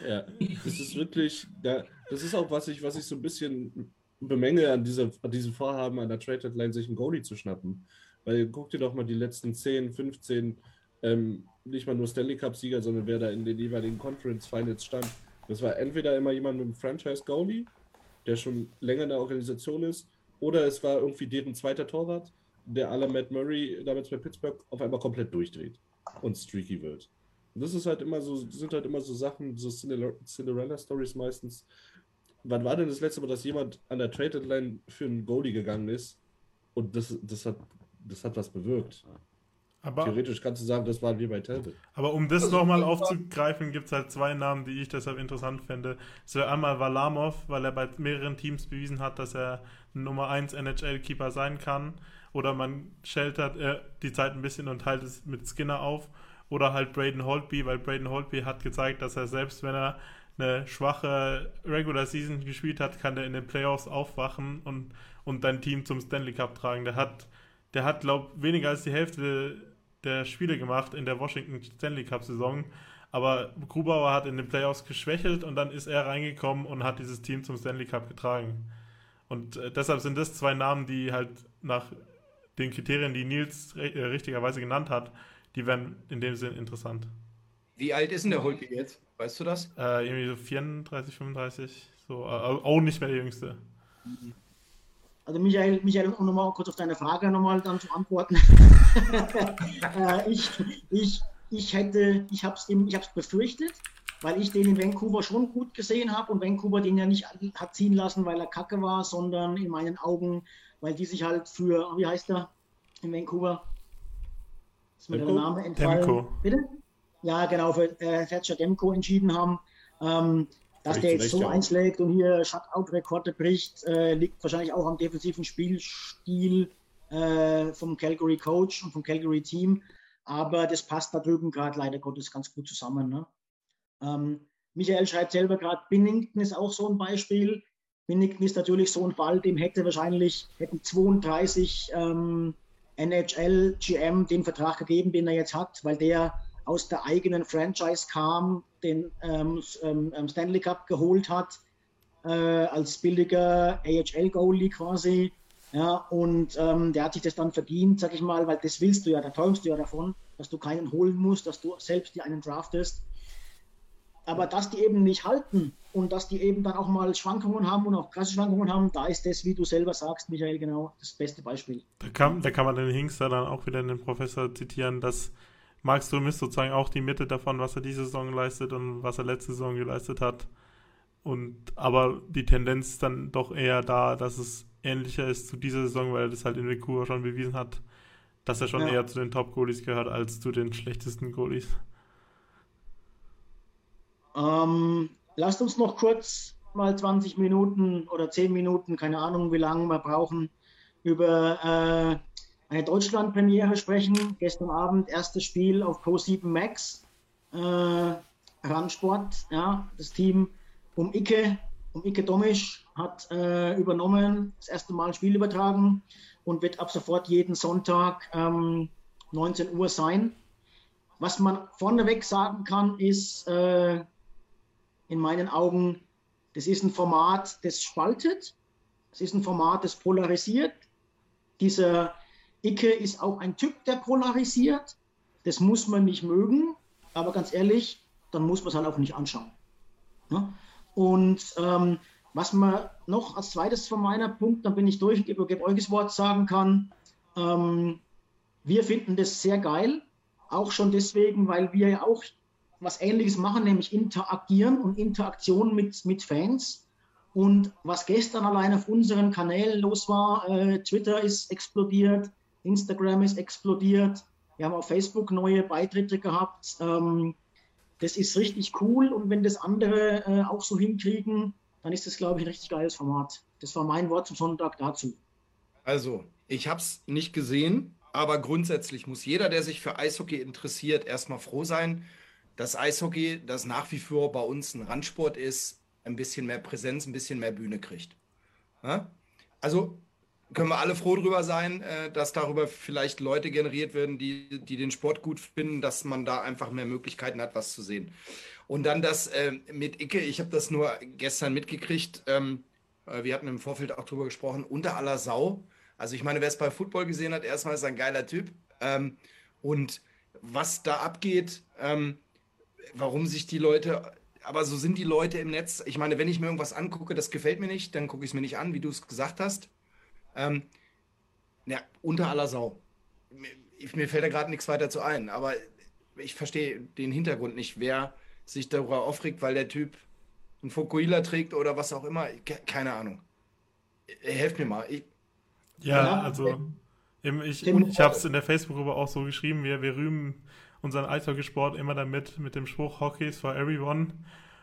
Ja, das ist wirklich, das ist auch, was ich, was ich so ein bisschen bemängel an, dieser, an diesem Vorhaben, an der Trade Deadline sich einen Goalie zu schnappen. Weil guck dir doch mal die letzten 10, 15 ähm, nicht mal nur Stanley Cup-Sieger, sondern wer da in den jeweiligen Conference Finals stand. Das war entweder immer jemand mit einem Franchise-Goalie, der schon länger in der Organisation ist, oder es war irgendwie deren zweiter Torwart, der aller Matt Murray damals bei Pittsburgh auf einmal komplett durchdreht und streaky wird. Und das ist halt immer so, sind halt immer so Sachen, so Cinderella-Stories meistens. Wann war denn das letzte Mal, dass jemand an der Trade Deadline für einen Goalie gegangen ist und das, das, hat, das hat was bewirkt? Aber, Theoretisch kannst du sagen, das waren wir bei Talbot. Aber um das also, nochmal aufzugreifen, gibt es halt zwei Namen, die ich deshalb interessant finde. Es wäre einmal Valamov, weil er bei mehreren Teams bewiesen hat, dass er Nummer 1 NHL-Keeper sein kann. Oder man sheltert äh, die Zeit ein bisschen und teilt es mit Skinner auf. Oder halt Braden Holtby, weil Braden Holtby hat gezeigt, dass er selbst, wenn er eine schwache Regular Season gespielt hat, kann er in den Playoffs aufwachen und, und dein Team zum Stanley Cup tragen. Der hat, der hat, glaube weniger als die Hälfte der Spiele gemacht in der Washington Stanley Cup Saison. Aber Grubauer hat in den Playoffs geschwächelt und dann ist er reingekommen und hat dieses Team zum Stanley Cup getragen. Und äh, deshalb sind das zwei Namen, die halt nach den Kriterien, die Nils äh, richtigerweise genannt hat, die wären in dem Sinn interessant. Wie alt ist denn der Holger jetzt? Weißt du das? Äh, irgendwie so 34, 35, so, äh, auch nicht mehr der Jüngste. Mhm. Also Michael, Michael, um nochmal kurz auf deine Frage nochmal dann zu antworten. äh, ich, ich, ich hätte, ich habe es befürchtet, weil ich den in Vancouver schon gut gesehen habe und Vancouver den ja nicht hat ziehen lassen, weil er kacke war, sondern in meinen Augen, weil die sich halt für, wie heißt er in Vancouver? Ist mir der Name entfallen. Demko. Bitte? Ja, genau, für äh, Thatcher Demko entschieden haben. Ähm, dass der jetzt so einschlägt und hier Shutout-Rekorde bricht, äh, liegt wahrscheinlich auch am defensiven Spielstil äh, vom Calgary Coach und vom Calgary Team. Aber das passt da drüben gerade leider Gottes ganz gut zusammen. Ne? Ähm, Michael schreibt selber gerade, Binnington ist auch so ein Beispiel. Binnington ist natürlich so ein Fall, dem hätte wahrscheinlich hätten 32 ähm, NHL GM den Vertrag gegeben, den er jetzt hat, weil der aus der eigenen Franchise kam, den ähm, ähm, ähm, Stanley Cup geholt hat, äh, als billiger AHL-Goalie quasi. Ja, und ähm, der hat sich das dann verdient, sag ich mal, weil das willst du ja, da träumst du ja davon, dass du keinen holen musst, dass du selbst dir einen draftest. Aber dass die eben nicht halten und dass die eben dann auch mal Schwankungen haben und auch krasse Schwankungen haben, da ist das, wie du selber sagst, Michael, genau das beste Beispiel. Da kann, da kann man den Hinkster dann auch wieder den Professor zitieren, dass Max Ström ist sozusagen auch die Mitte davon, was er diese Saison leistet und was er letzte Saison geleistet hat. Und aber die Tendenz ist dann doch eher da, dass es ähnlicher ist zu dieser Saison, weil er das halt in Vancouver schon bewiesen hat, dass er schon ja. eher zu den Top-Goalies gehört als zu den schlechtesten Goalies. Ähm, lasst uns noch kurz mal 20 Minuten oder 10 Minuten, keine Ahnung, wie lange wir brauchen, über äh, eine Deutschland-Premiere sprechen. Gestern Abend erstes Spiel auf Pro7 Max. Äh, Randsport, ja, das Team um Icke, um Icke Domisch hat äh, übernommen, das erste Mal ein Spiel übertragen und wird ab sofort jeden Sonntag ähm, 19 Uhr sein. Was man vorneweg sagen kann, ist äh, in meinen Augen, das ist ein Format, das spaltet, es ist ein Format, das polarisiert. Dieser Icke ist auch ein Typ, der polarisiert. Das muss man nicht mögen, aber ganz ehrlich, dann muss man es halt auch nicht anschauen. Ja? Und ähm, was man noch als zweites von meiner Punkt, dann bin ich durch, gebe, gebe euch das Wort, sagen kann, ähm, wir finden das sehr geil, auch schon deswegen, weil wir ja auch was Ähnliches machen, nämlich interagieren und Interaktion mit, mit Fans. Und was gestern allein auf unseren Kanälen los war, äh, Twitter ist explodiert, Instagram ist explodiert. Wir haben auf Facebook neue Beitritte gehabt. Ähm, das ist richtig cool und wenn das andere äh, auch so hinkriegen, dann ist das, glaube ich, ein richtig geiles Format. Das war mein Wort zum Sonntag dazu. Also, ich habe es nicht gesehen, aber grundsätzlich muss jeder, der sich für Eishockey interessiert, erstmal froh sein, dass Eishockey, das nach wie vor bei uns ein Randsport ist, ein bisschen mehr Präsenz, ein bisschen mehr Bühne kriegt. Ja? Also können wir alle froh drüber sein, äh, dass darüber vielleicht Leute generiert werden, die, die den Sport gut finden, dass man da einfach mehr Möglichkeiten hat, was zu sehen. Und dann das äh, mit Icke, ich habe das nur gestern mitgekriegt. Ähm, äh, wir hatten im Vorfeld auch drüber gesprochen, unter aller Sau. Also ich meine, wer es bei Football gesehen hat, erstmal ist er ein geiler Typ. Ähm, und was da abgeht, ähm, warum sich die Leute aber so sind die Leute im Netz. Ich meine, wenn ich mir irgendwas angucke, das gefällt mir nicht, dann gucke ich es mir nicht an, wie du es gesagt hast. Ähm, ja, unter aller Sau. Mir, mir fällt da gerade nichts weiter zu ein, aber ich verstehe den Hintergrund nicht, wer sich darüber aufregt, weil der Typ einen Fokuhila trägt oder was auch immer. Keine Ahnung. Helft mir mal. Ich, ja, also ich, ich habe es in der Facebook-Gruppe auch so geschrieben, wir, wir rühmen unseren Eishockeysport immer damit mit dem Spruch Hockey is for everyone.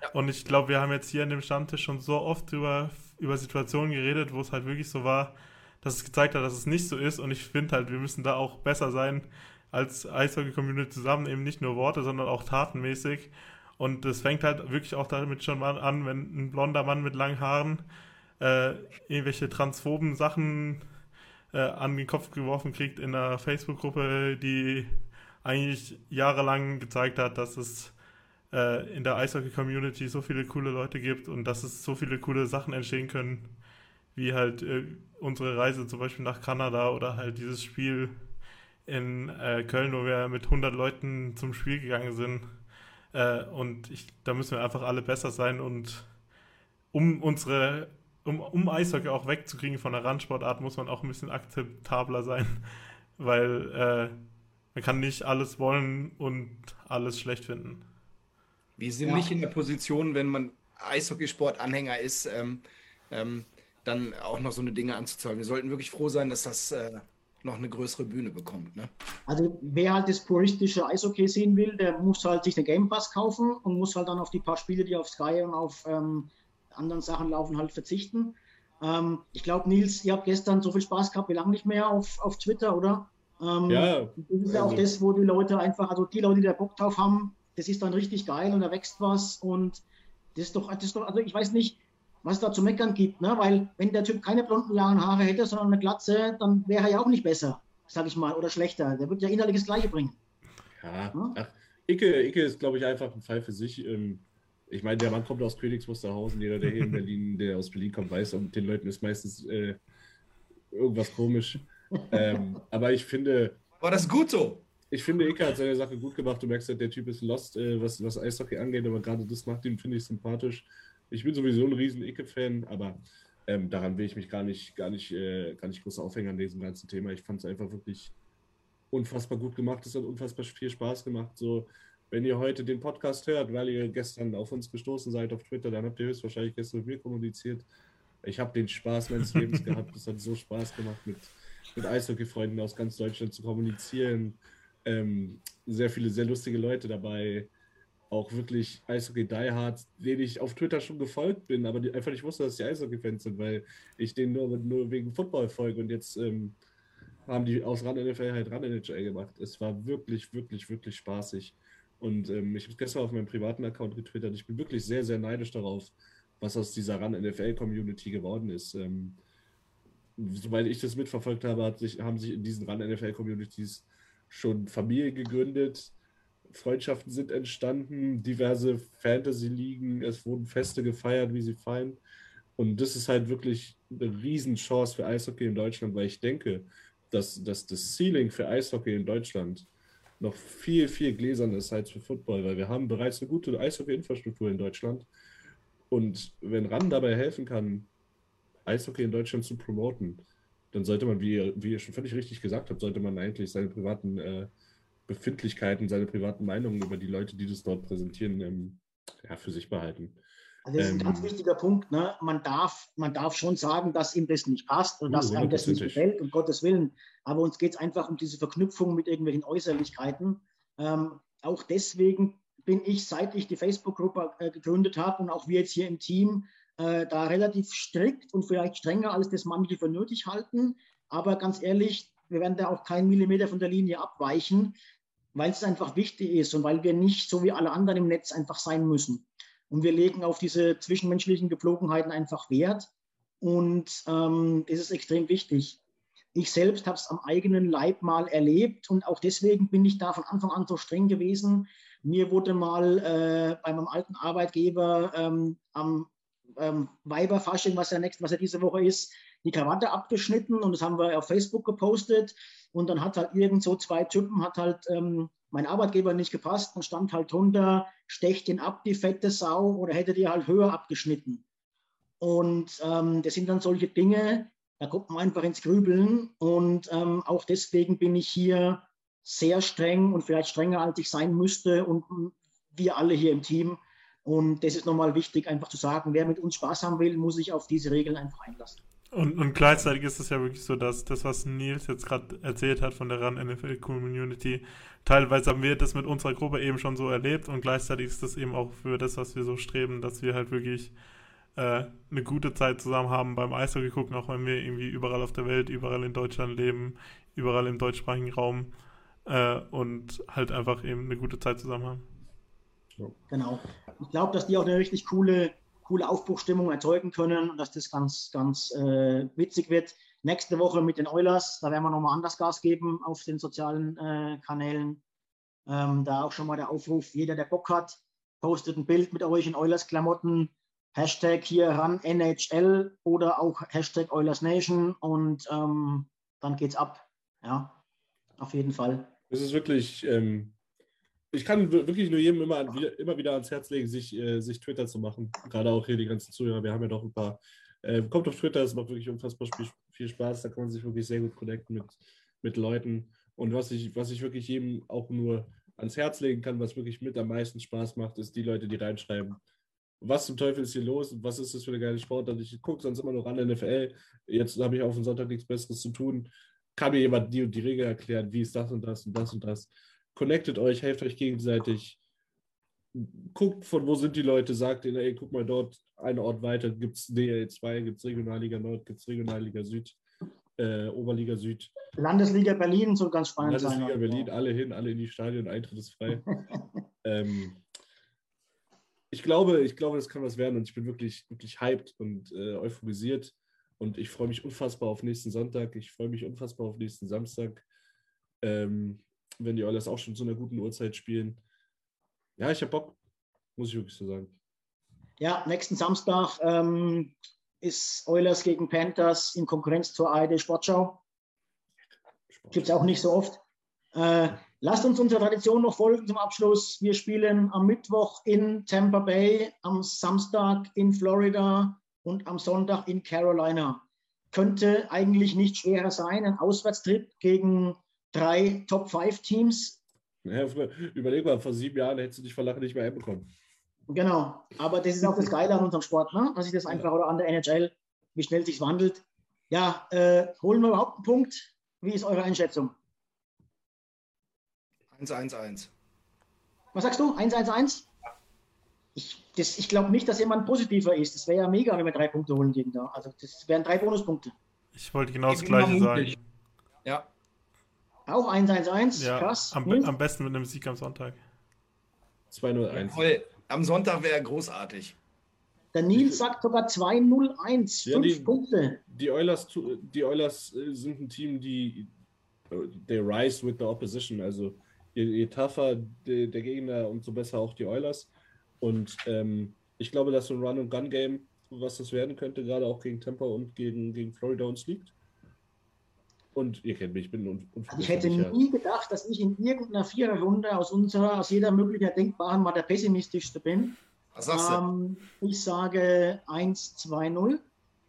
Ja. Und ich glaube, wir haben jetzt hier an dem Stammtisch schon so oft über, über Situationen geredet, wo es halt wirklich so war, dass es gezeigt hat, dass es nicht so ist. Und ich finde halt, wir müssen da auch besser sein als Eishockey-Community zusammen, eben nicht nur Worte, sondern auch tatenmäßig. Und das fängt halt wirklich auch damit schon mal an, wenn ein blonder Mann mit langen Haaren äh, irgendwelche transphoben Sachen äh, an den Kopf geworfen kriegt in einer Facebook-Gruppe, die eigentlich jahrelang gezeigt hat, dass es äh, in der Eishockey-Community so viele coole Leute gibt und dass es so viele coole Sachen entstehen können, wie halt äh, unsere Reise zum Beispiel nach Kanada oder halt dieses Spiel in äh, Köln, wo wir mit 100 Leuten zum Spiel gegangen sind. Äh, und ich, da müssen wir einfach alle besser sein und um unsere, um, um Eishockey auch wegzukriegen von der Randsportart, muss man auch ein bisschen akzeptabler sein, weil äh, man kann nicht alles wollen und alles schlecht finden. Wir sind ja. nicht in der Position, wenn man Eishockeysport-Anhänger ist, ähm, ähm, dann auch noch so eine Dinge anzuzahlen. Wir sollten wirklich froh sein, dass das äh, noch eine größere Bühne bekommt. Ne? Also wer halt das puristische Eishockey sehen will, der muss halt sich den Game Pass kaufen und muss halt dann auf die paar Spiele, die auf Sky und auf ähm, anderen Sachen laufen, halt verzichten. Ähm, ich glaube, Nils, ihr habt gestern so viel Spaß gehabt wie lange nicht mehr auf, auf Twitter, oder? Ähm, ja. Das ist ja auch also das, wo die Leute einfach, also die Leute, die da Bock drauf haben, das ist dann richtig geil und da wächst was und das ist doch, das ist doch, also ich weiß nicht, was es da zu meckern gibt, ne? weil wenn der Typ keine blonden langen Haare hätte, sondern eine Glatze, dann wäre er ja auch nicht besser, sag ich mal, oder schlechter. Der wird ja innerlich das Gleiche bringen. Ja? Ach, Icke, Icke ist, glaube ich, einfach ein Fall für sich. Ähm, ich meine, der Mann kommt aus Königs Wusterhausen, jeder, der hier in Berlin, der aus Berlin kommt, weiß, und den Leuten ist meistens äh, irgendwas komisch. ähm, aber ich finde. War das gut so? ich finde, Icke hat seine Sache gut gemacht. Du merkst halt, der Typ ist lost, äh, was, was Eishockey angeht, aber gerade das macht ihn, finde ich, sympathisch. Ich bin sowieso ein riesen Icke-Fan, aber ähm, daran will ich mich gar nicht, gar nicht, äh, gar nicht groß aufhängen an diesem ganzen Thema. Ich fand es einfach wirklich unfassbar gut gemacht. Es hat unfassbar viel Spaß gemacht. So, wenn ihr heute den Podcast hört, weil ihr gestern auf uns gestoßen seid auf Twitter, dann habt ihr höchstwahrscheinlich gestern mit mir kommuniziert. Ich habe den Spaß meines Lebens gehabt. Es hat so Spaß gemacht, mit, mit Eishockey-Freunden aus ganz Deutschland zu kommunizieren. Ähm, sehr viele, sehr lustige Leute dabei. Auch wirklich Eishockey Diehards, denen ich auf Twitter schon gefolgt bin, aber die einfach nicht wusste, dass die Eishockey-Fans sind, weil ich denen nur, nur wegen Football folge und jetzt ähm, haben die aus Run NFL halt Run NHL gemacht. Es war wirklich, wirklich, wirklich spaßig. Und ähm, ich habe gestern auf meinem privaten Account getwittert. Ich bin wirklich sehr, sehr neidisch darauf, was aus dieser Run NFL Community geworden ist. Ähm, soweit ich das mitverfolgt habe, sich, haben sich in diesen Run NFL Communities schon Familien gegründet, Freundschaften sind entstanden, diverse Fantasy-Ligen, es wurden Feste gefeiert, wie sie fallen. Und das ist halt wirklich eine Riesenchance für Eishockey in Deutschland, weil ich denke, dass, dass das Ceiling für Eishockey in Deutschland noch viel, viel gläserner ist als für Football, weil wir haben bereits eine gute Eishockey-Infrastruktur in Deutschland. Und wenn RAN dabei helfen kann, Eishockey in Deutschland zu promoten, dann sollte man, wie ihr, wie ihr schon völlig richtig gesagt habt, sollte man eigentlich seine privaten äh, Befindlichkeiten, seine privaten Meinungen über die Leute, die das dort präsentieren, ähm, ja, für sich behalten. Also das ist ein ähm, ganz wichtiger Punkt. Ne? Man, darf, man darf schon sagen, dass ihm das nicht passt oder dass einem das nicht gefällt, um Gottes Willen. Aber uns geht es einfach um diese Verknüpfung mit irgendwelchen Äußerlichkeiten. Ähm, auch deswegen bin ich, seit ich die Facebook-Gruppe äh, gegründet habe und auch wir jetzt hier im Team, äh, da relativ strikt und vielleicht strenger, als das manche für nötig halten. Aber ganz ehrlich, wir werden da auch keinen Millimeter von der Linie abweichen, weil es einfach wichtig ist und weil wir nicht so wie alle anderen im Netz einfach sein müssen. Und wir legen auf diese zwischenmenschlichen Gepflogenheiten einfach Wert. Und ähm, es ist extrem wichtig. Ich selbst habe es am eigenen Leib mal erlebt und auch deswegen bin ich da von Anfang an so streng gewesen. Mir wurde mal äh, bei meinem alten Arbeitgeber ähm, am ähm, Weiberfasching, was ja, nächst, was ja diese Woche ist, die Krawatte abgeschnitten und das haben wir auf Facebook gepostet. Und dann hat halt irgend so zwei Typen, hat halt ähm, mein Arbeitgeber nicht gepasst und stand halt drunter, stecht ihn ab, die fette Sau, oder hätte die halt höher abgeschnitten. Und ähm, das sind dann solche Dinge, da kommt man einfach ins Grübeln. Und ähm, auch deswegen bin ich hier sehr streng und vielleicht strenger, als ich sein müsste und wir alle hier im Team. Und das ist nochmal wichtig, einfach zu sagen, wer mit uns Spaß haben will, muss sich auf diese Regeln einfach einlassen. Und, und gleichzeitig ist es ja wirklich so, dass das, was Nils jetzt gerade erzählt hat von der RAN NFL Community, teilweise haben wir das mit unserer Gruppe eben schon so erlebt und gleichzeitig ist das eben auch für das, was wir so streben, dass wir halt wirklich äh, eine gute Zeit zusammen haben beim Eishockey gucken, auch wenn wir irgendwie überall auf der Welt, überall in Deutschland leben, überall im deutschsprachigen Raum äh, und halt einfach eben eine gute Zeit zusammen haben. Genau. Ich glaube, dass die auch eine richtig coole coole Aufbruchstimmung erzeugen können und dass das ganz, ganz äh, witzig wird. Nächste Woche mit den Oilers, da werden wir nochmal anders Gas geben auf den sozialen äh, Kanälen. Ähm, da auch schon mal der Aufruf, jeder, der Bock hat, postet ein Bild mit euch in Oilers-Klamotten. Hashtag hier ran NHL oder auch Hashtag Oilers Nation und ähm, dann geht's ab. Ja, auf jeden Fall. Es ist wirklich ähm, ich kann wirklich nur jedem immer, immer wieder ans Herz legen, sich, äh, sich Twitter zu machen. Gerade auch hier die ganzen Zuhörer. Wir haben ja doch ein paar. Äh, kommt auf Twitter, es macht wirklich unfassbar viel Spaß. Da kann man sich wirklich sehr gut connecten mit, mit Leuten. Und was ich, was ich wirklich jedem auch nur ans Herz legen kann, was wirklich mit am meisten Spaß macht, ist die Leute, die reinschreiben. Was zum Teufel ist hier los? Was ist das für eine geile Sportart? Ich gucke sonst immer nur an NFL. Jetzt habe ich auf dem Sonntag nichts Besseres zu tun. Kann mir jemand die und die Regel erklären? Wie ist das und das und das und das? Connectet euch, helft euch gegenseitig. Guckt, von wo sind die Leute, sagt ihnen, ey, guck mal dort, einen Ort weiter gibt es DL2, gibt es Regionalliga Nord, gibt es Regionalliga Süd, äh, Oberliga Süd. Landesliga Berlin soll ganz spannend Landesliga sein. Landesliga Berlin, alle hin, alle in die Stadion, Eintritt ist frei. ähm, ich glaube, ich glaube, das kann was werden und ich bin wirklich, wirklich hyped und äh, euphorisiert und ich freue mich unfassbar auf nächsten Sonntag. Ich freue mich unfassbar auf nächsten Samstag. Ähm, wenn die Oilers auch schon zu einer guten Uhrzeit spielen. Ja, ich habe Bock, muss ich wirklich so sagen. Ja, nächsten Samstag ähm, ist Oilers gegen Panthers in Konkurrenz zur ARD Sportschau. Gibt es auch nicht so oft. Äh, Lasst uns unserer Tradition noch folgen zum Abschluss. Wir spielen am Mittwoch in Tampa Bay, am Samstag in Florida und am Sonntag in Carolina. Könnte eigentlich nicht schwerer sein, ein Auswärtstrip gegen drei Top-5-Teams. Ja, überleg mal, vor sieben Jahren hättest du dich vor Lachen nicht mehr hinbekommen. Genau, aber das ist auch das Geile an unserem Sport, ne? dass ich das einfach oder an der NHL, wie schnell sich wandelt. Ja, äh, holen wir überhaupt einen Punkt? Wie ist eure Einschätzung? 1-1-1. Was sagst du? 1-1-1? Ich, ich glaube nicht, dass jemand positiver ist. Das wäre ja mega, wenn wir drei Punkte holen gegen da. Also das wären drei Bonuspunkte. Ich wollte genau das Gleiche sagen. Ja. Auch 1-1-1. Ja, Krass. Am, am, besten mit einem Sieg am Sonntag. 2-0-1. Am Sonntag wäre großartig. Der Nils sagt sogar 2-0-1. Ja, fünf die, Punkte. Die Oilers, die Oilers äh, sind ein Team, die they rise with the opposition. Also je, je tougher de, der Gegner, umso besser auch die Oilers. Und ähm, ich glaube, dass so ein Run-and-Gun-Game, was das werden könnte, gerade auch gegen Tampa und gegen, gegen Florida uns liegt. Und ihr kennt mich, ich bin un also Ich hätte nie gedacht, dass ich in irgendeiner Viererrunde aus unserer, aus jeder möglichen denkbaren mal der pessimistischste bin. Was sagst du? Ähm, ich sage 1-2-0.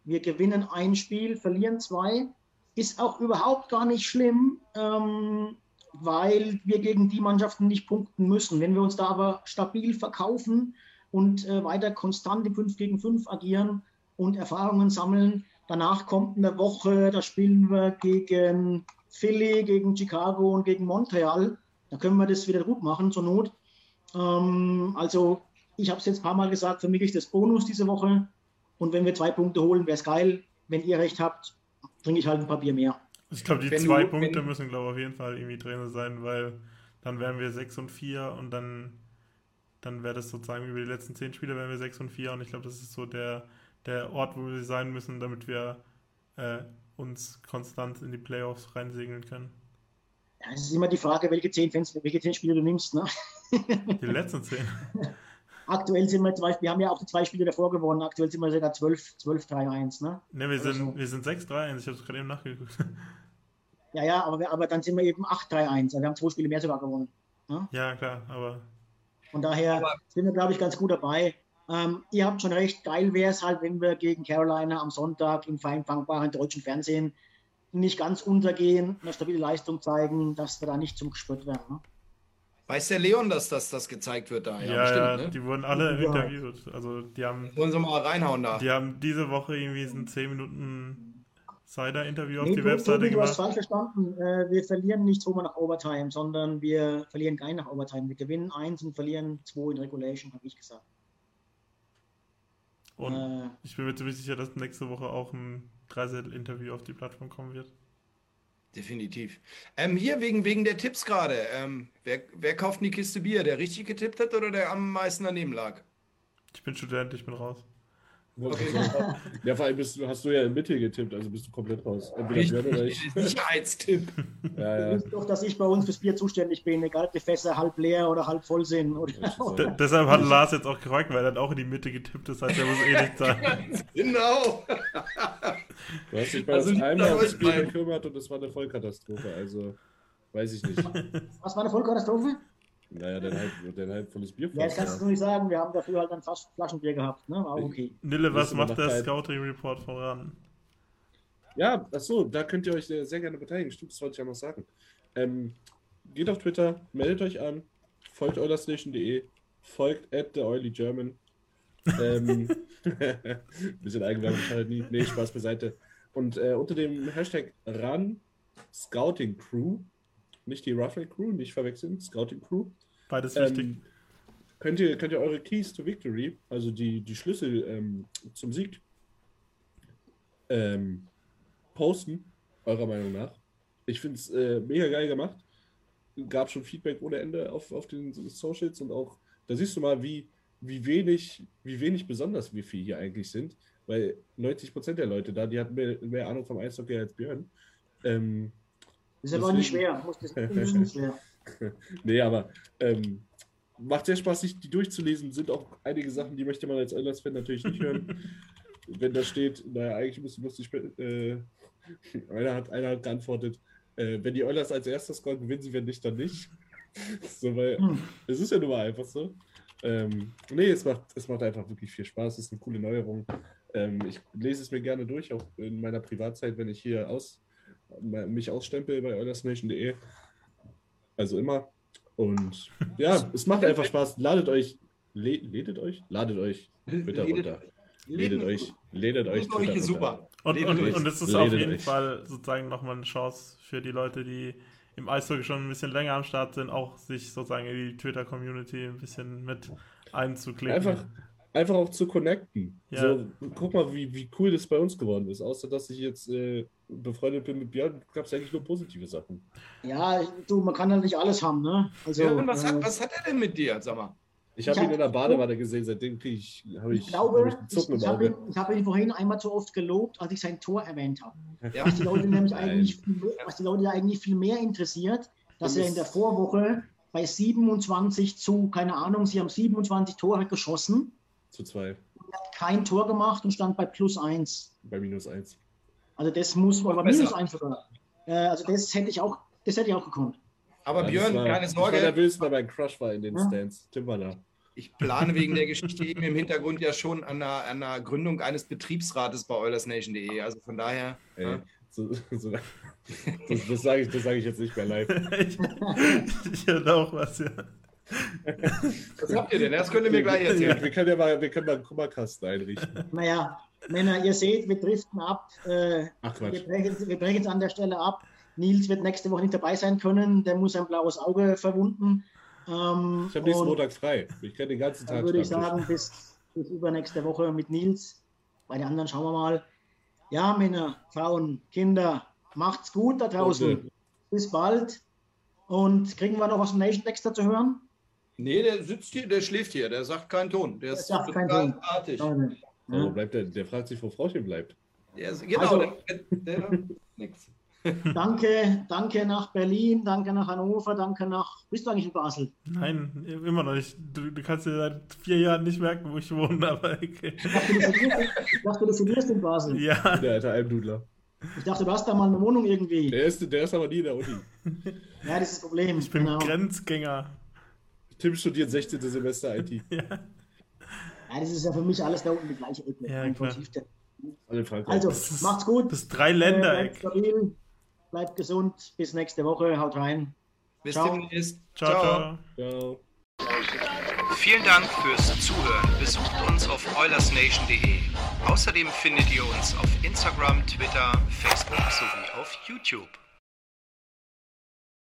Wir gewinnen ein Spiel, verlieren zwei. Ist auch überhaupt gar nicht schlimm. Ähm, weil wir gegen die Mannschaften nicht punkten müssen. Wenn wir uns da aber stabil verkaufen und äh, weiter konstant im 5 gegen 5 agieren und Erfahrungen sammeln, danach kommt eine Woche, da spielen wir gegen Philly, gegen Chicago und gegen Montreal. Da können wir das wieder gut machen zur Not. Ähm, also ich habe es jetzt ein paar Mal gesagt, für mich ist das Bonus diese Woche. Und wenn wir zwei Punkte holen, wäre es geil. Wenn ihr recht habt, trinke ich halt ein paar Bier mehr. Ich glaube, die wenn zwei du, Punkte wenn, müssen, glaube ich, auf jeden Fall irgendwie drin sein, weil dann wären wir 6 und 4 und dann, dann wäre das sozusagen über die letzten 10 Spiele wären wir 6 und 4 und ich glaube, das ist so der, der Ort, wo wir sein müssen, damit wir äh, uns konstant in die Playoffs reinsegeln können. Ja, es ist immer die Frage, welche 10, Fans, welche 10 Spiele du nimmst. Ne? Die letzten 10. Aktuell sind wir zum Beispiel, wir haben ja auch die zwei Spiele davor gewonnen, aktuell sind wir sogar 12, 12 3-1. Ne? Ne, wir sind, so. wir sind 6-3-1, ich habe es gerade eben nachgeguckt. Ja, ja, aber, aber dann sind wir eben 8-3-1. Also wir haben zwei Spiele mehr sogar gewonnen. Ne? Ja, klar, aber. Von daher aber sind wir, glaube ich, ganz gut dabei. Ähm, ihr habt schon recht, geil wäre es halt, wenn wir gegen Carolina am Sonntag im vereinfangbaren deutschen Fernsehen nicht ganz untergehen, eine stabile Leistung zeigen, dass wir da nicht zum Gespött werden. Ne? Weiß der Leon, dass das, das gezeigt wird da? Ja, ja, bestimmt, ja ne? die wurden alle ja. interviewt. Also die haben. Wollen sie mal reinhauen da? Die haben diese Woche irgendwie ein 10 Minuten Cider-Interview nee, auf die Webseite gemacht. Du hast falsch verstanden. Äh, wir verlieren nicht zweimal nach Overtime, sondern wir verlieren keinen nach Overtime. Wir gewinnen eins und verlieren zwei in Regulation, habe ich gesagt. Und äh, ich bin mir ziemlich sicher, dass nächste Woche auch ein Dreiseitel-Interview auf die Plattform kommen wird. Definitiv. Ähm, hier wegen, wegen der Tipps gerade. Ähm, wer, wer kauft die Kiste Bier? Der richtig getippt hat oder der am meisten daneben lag? Ich bin Student, ich bin raus. Okay. Ja, vor allem bist du, hast du ja in Mitte getippt, also bist du komplett raus. Entweder oder ich. Sicherheitstipp. Ja, ja. Du doch, dass ich bei uns fürs Bier zuständig bin, egal ob die Fässer halb leer oder halb voll sind. Oder deshalb hat Lars jetzt auch gefragt, weil er hat auch in die Mitte getippt, das heißt, er muss eh nicht sein. genau. Du hast dich bei also uns einmal ums Bier gekümmert und es war eine Vollkatastrophe, also weiß ich nicht. Was war eine Vollkatastrophe? Naja, dein halb, dein halb volles Bier. Ja, das kannst du nicht sagen. Wir haben dafür halt dann fast Flaschenbier gehabt. Ne? War okay. Nille, was macht der Scouting Report voran? Ja, achso, da könnt ihr euch sehr, sehr gerne beteiligen. Stimmt, das wollte ich ja noch sagen. Ähm, geht auf Twitter, meldet euch an, folgt eulerstation.de, folgt at the Oily German. ähm, bisschen Eigenwerbung halt nie. Nee, Spaß beiseite. Und äh, unter dem Hashtag RAN Scouting Crew nicht die Ruffle Crew, nicht verwechseln, Scouting Crew. Beides ähm, wichtig. Könnt ihr, könnt ihr eure Keys to Victory, also die, die Schlüssel ähm, zum Sieg, ähm, posten, eurer Meinung nach. Ich finde es äh, mega geil gemacht. Gab schon Feedback ohne Ende auf, auf den Socials und auch, da siehst du mal, wie, wie wenig, wie wenig besonders wir vier hier eigentlich sind, weil 90% der Leute da, die hatten mehr, mehr Ahnung vom Eishockey als Björn. Ähm, ist aber nicht schwer. Das ist nicht schwer. nee, aber ähm, macht sehr Spaß, sich die durchzulesen. Sind auch einige Sachen, die möchte man als Oilers-Fan natürlich nicht hören. Wenn da steht, naja, eigentlich müsste lustig, äh, einer, hat, einer hat geantwortet, äh, wenn die Oilers als erstes scoren, gewinnen sie, wenn nicht, dann nicht. so, weil hm. es ist ja nun mal einfach so. Ähm, nee, es macht, es macht einfach wirklich viel Spaß. Es ist eine coole Neuerung. Ähm, ich lese es mir gerne durch, auch in meiner Privatzeit, wenn ich hier aus, mich ausstempel bei oilersnation.de. Also immer. Und ja, es macht einfach Spaß. Ladet euch, lädet euch? Ladet euch Twitter runter. Lädet euch, lädet euch Twitter runter. Super. Und, und, und es ist auf jeden euch. Fall sozusagen nochmal eine Chance für die Leute, die im Eishockey schon ein bisschen länger am Start sind, auch sich sozusagen in die Twitter-Community ein bisschen mit einzuklicken. Einfach, einfach auch zu connecten. Ja. So, guck mal, wie, wie cool das bei uns geworden ist. Außer, dass ich jetzt äh, befreundet bin mit Björn, gab es eigentlich nur positive Sachen. Ja, du, man kann halt nicht alles haben, ne? Also, ja, was, hat, äh, was hat er denn mit dir, sag mal? Ich habe ihn in der Badewanne gesehen, seitdem kriege ich, habe ich, ich, glaube, hab ich, ich, ich habe ihn, hab ihn, vorhin einmal zu oft gelobt, als ich sein Tor erwähnt habe. Ja. Was die Leute nämlich eigentlich, was die Leute eigentlich viel mehr interessiert, dass er in der Vorwoche bei 27 zu, keine Ahnung, sie haben 27 Tore geschossen. Zu zwei. Er hat kein Tor gemacht und stand bei plus eins. Bei minus eins. Also das muss, oder minus eins sogar. Äh, also das hätte ich auch, das hätte ich auch gekonnt. Aber ja, Björn, war, keine Sorge. Ich war nervös, weil mein Crush war in den ja. Stands. Tim war da. Ich plane wegen der Geschichte eben im Hintergrund ja schon an einer, an einer Gründung eines Betriebsrates bei OilersNation.de. Also von daher. Ey, ja. so, so, das, das sage ich, sag ich jetzt nicht mehr live. ich, ich höre auch was, ja. Was habt ihr denn? Das könnt ihr mir gleich erzählen. Wir können ja mal, wir können mal einen Kummerkasten einrichten. Naja, Männer, ihr seht, wir driften ab. Äh, Ach, Quatsch. Wir brechen, wir brechen es an der Stelle ab. Nils wird nächste Woche nicht dabei sein können. Der muss ein blaues Auge verwunden. Ähm, ich habe nächsten Montag frei. Ich kann den ganzen Tag. Dann würde ich sagen, bis, bis übernächste Woche mit Nils. Bei den anderen schauen wir mal. Ja, Männer, Frauen, Kinder, macht's gut da draußen. Okay. Bis bald. Und kriegen wir noch was vom Nation Dexter zu hören? Nee, der sitzt hier, der schläft hier, der sagt keinen Ton. Der, der ist sagt keinen Ton. artig. Ja. bleibt der, der fragt sich, wo Frauchen bleibt. Der ist, genau, also, der, der, nix. danke, danke nach Berlin, danke nach Hannover, danke nach. Bist du eigentlich in Basel? Nein, immer noch nicht. Du, du kannst dir seit vier Jahren nicht merken, wo ich wohne, aber okay. Ich dachte, du studierst in Basel. Ja. Der alte Almdudler. Ich dachte, du hast da mal eine Wohnung irgendwie. Der ist, der ist aber nie in der Uni. ja, das ist das Problem. Ich bin genau. Grenzgänger. Tim studiert 16. Semester IT. ja. ja, das ist ja für mich alles da unten die gleiche Ecke. Ja, klar. Also, ist, macht's gut. Das drei Länder. Äh, bleibt, gesund. Bis nächste Woche. Haut rein. Bis ciao. demnächst. Ciao, ciao. ciao. Vielen Dank fürs Zuhören. Besucht uns auf oilersnation.de. Außerdem findet ihr uns auf Instagram, Twitter, Facebook sowie auf YouTube.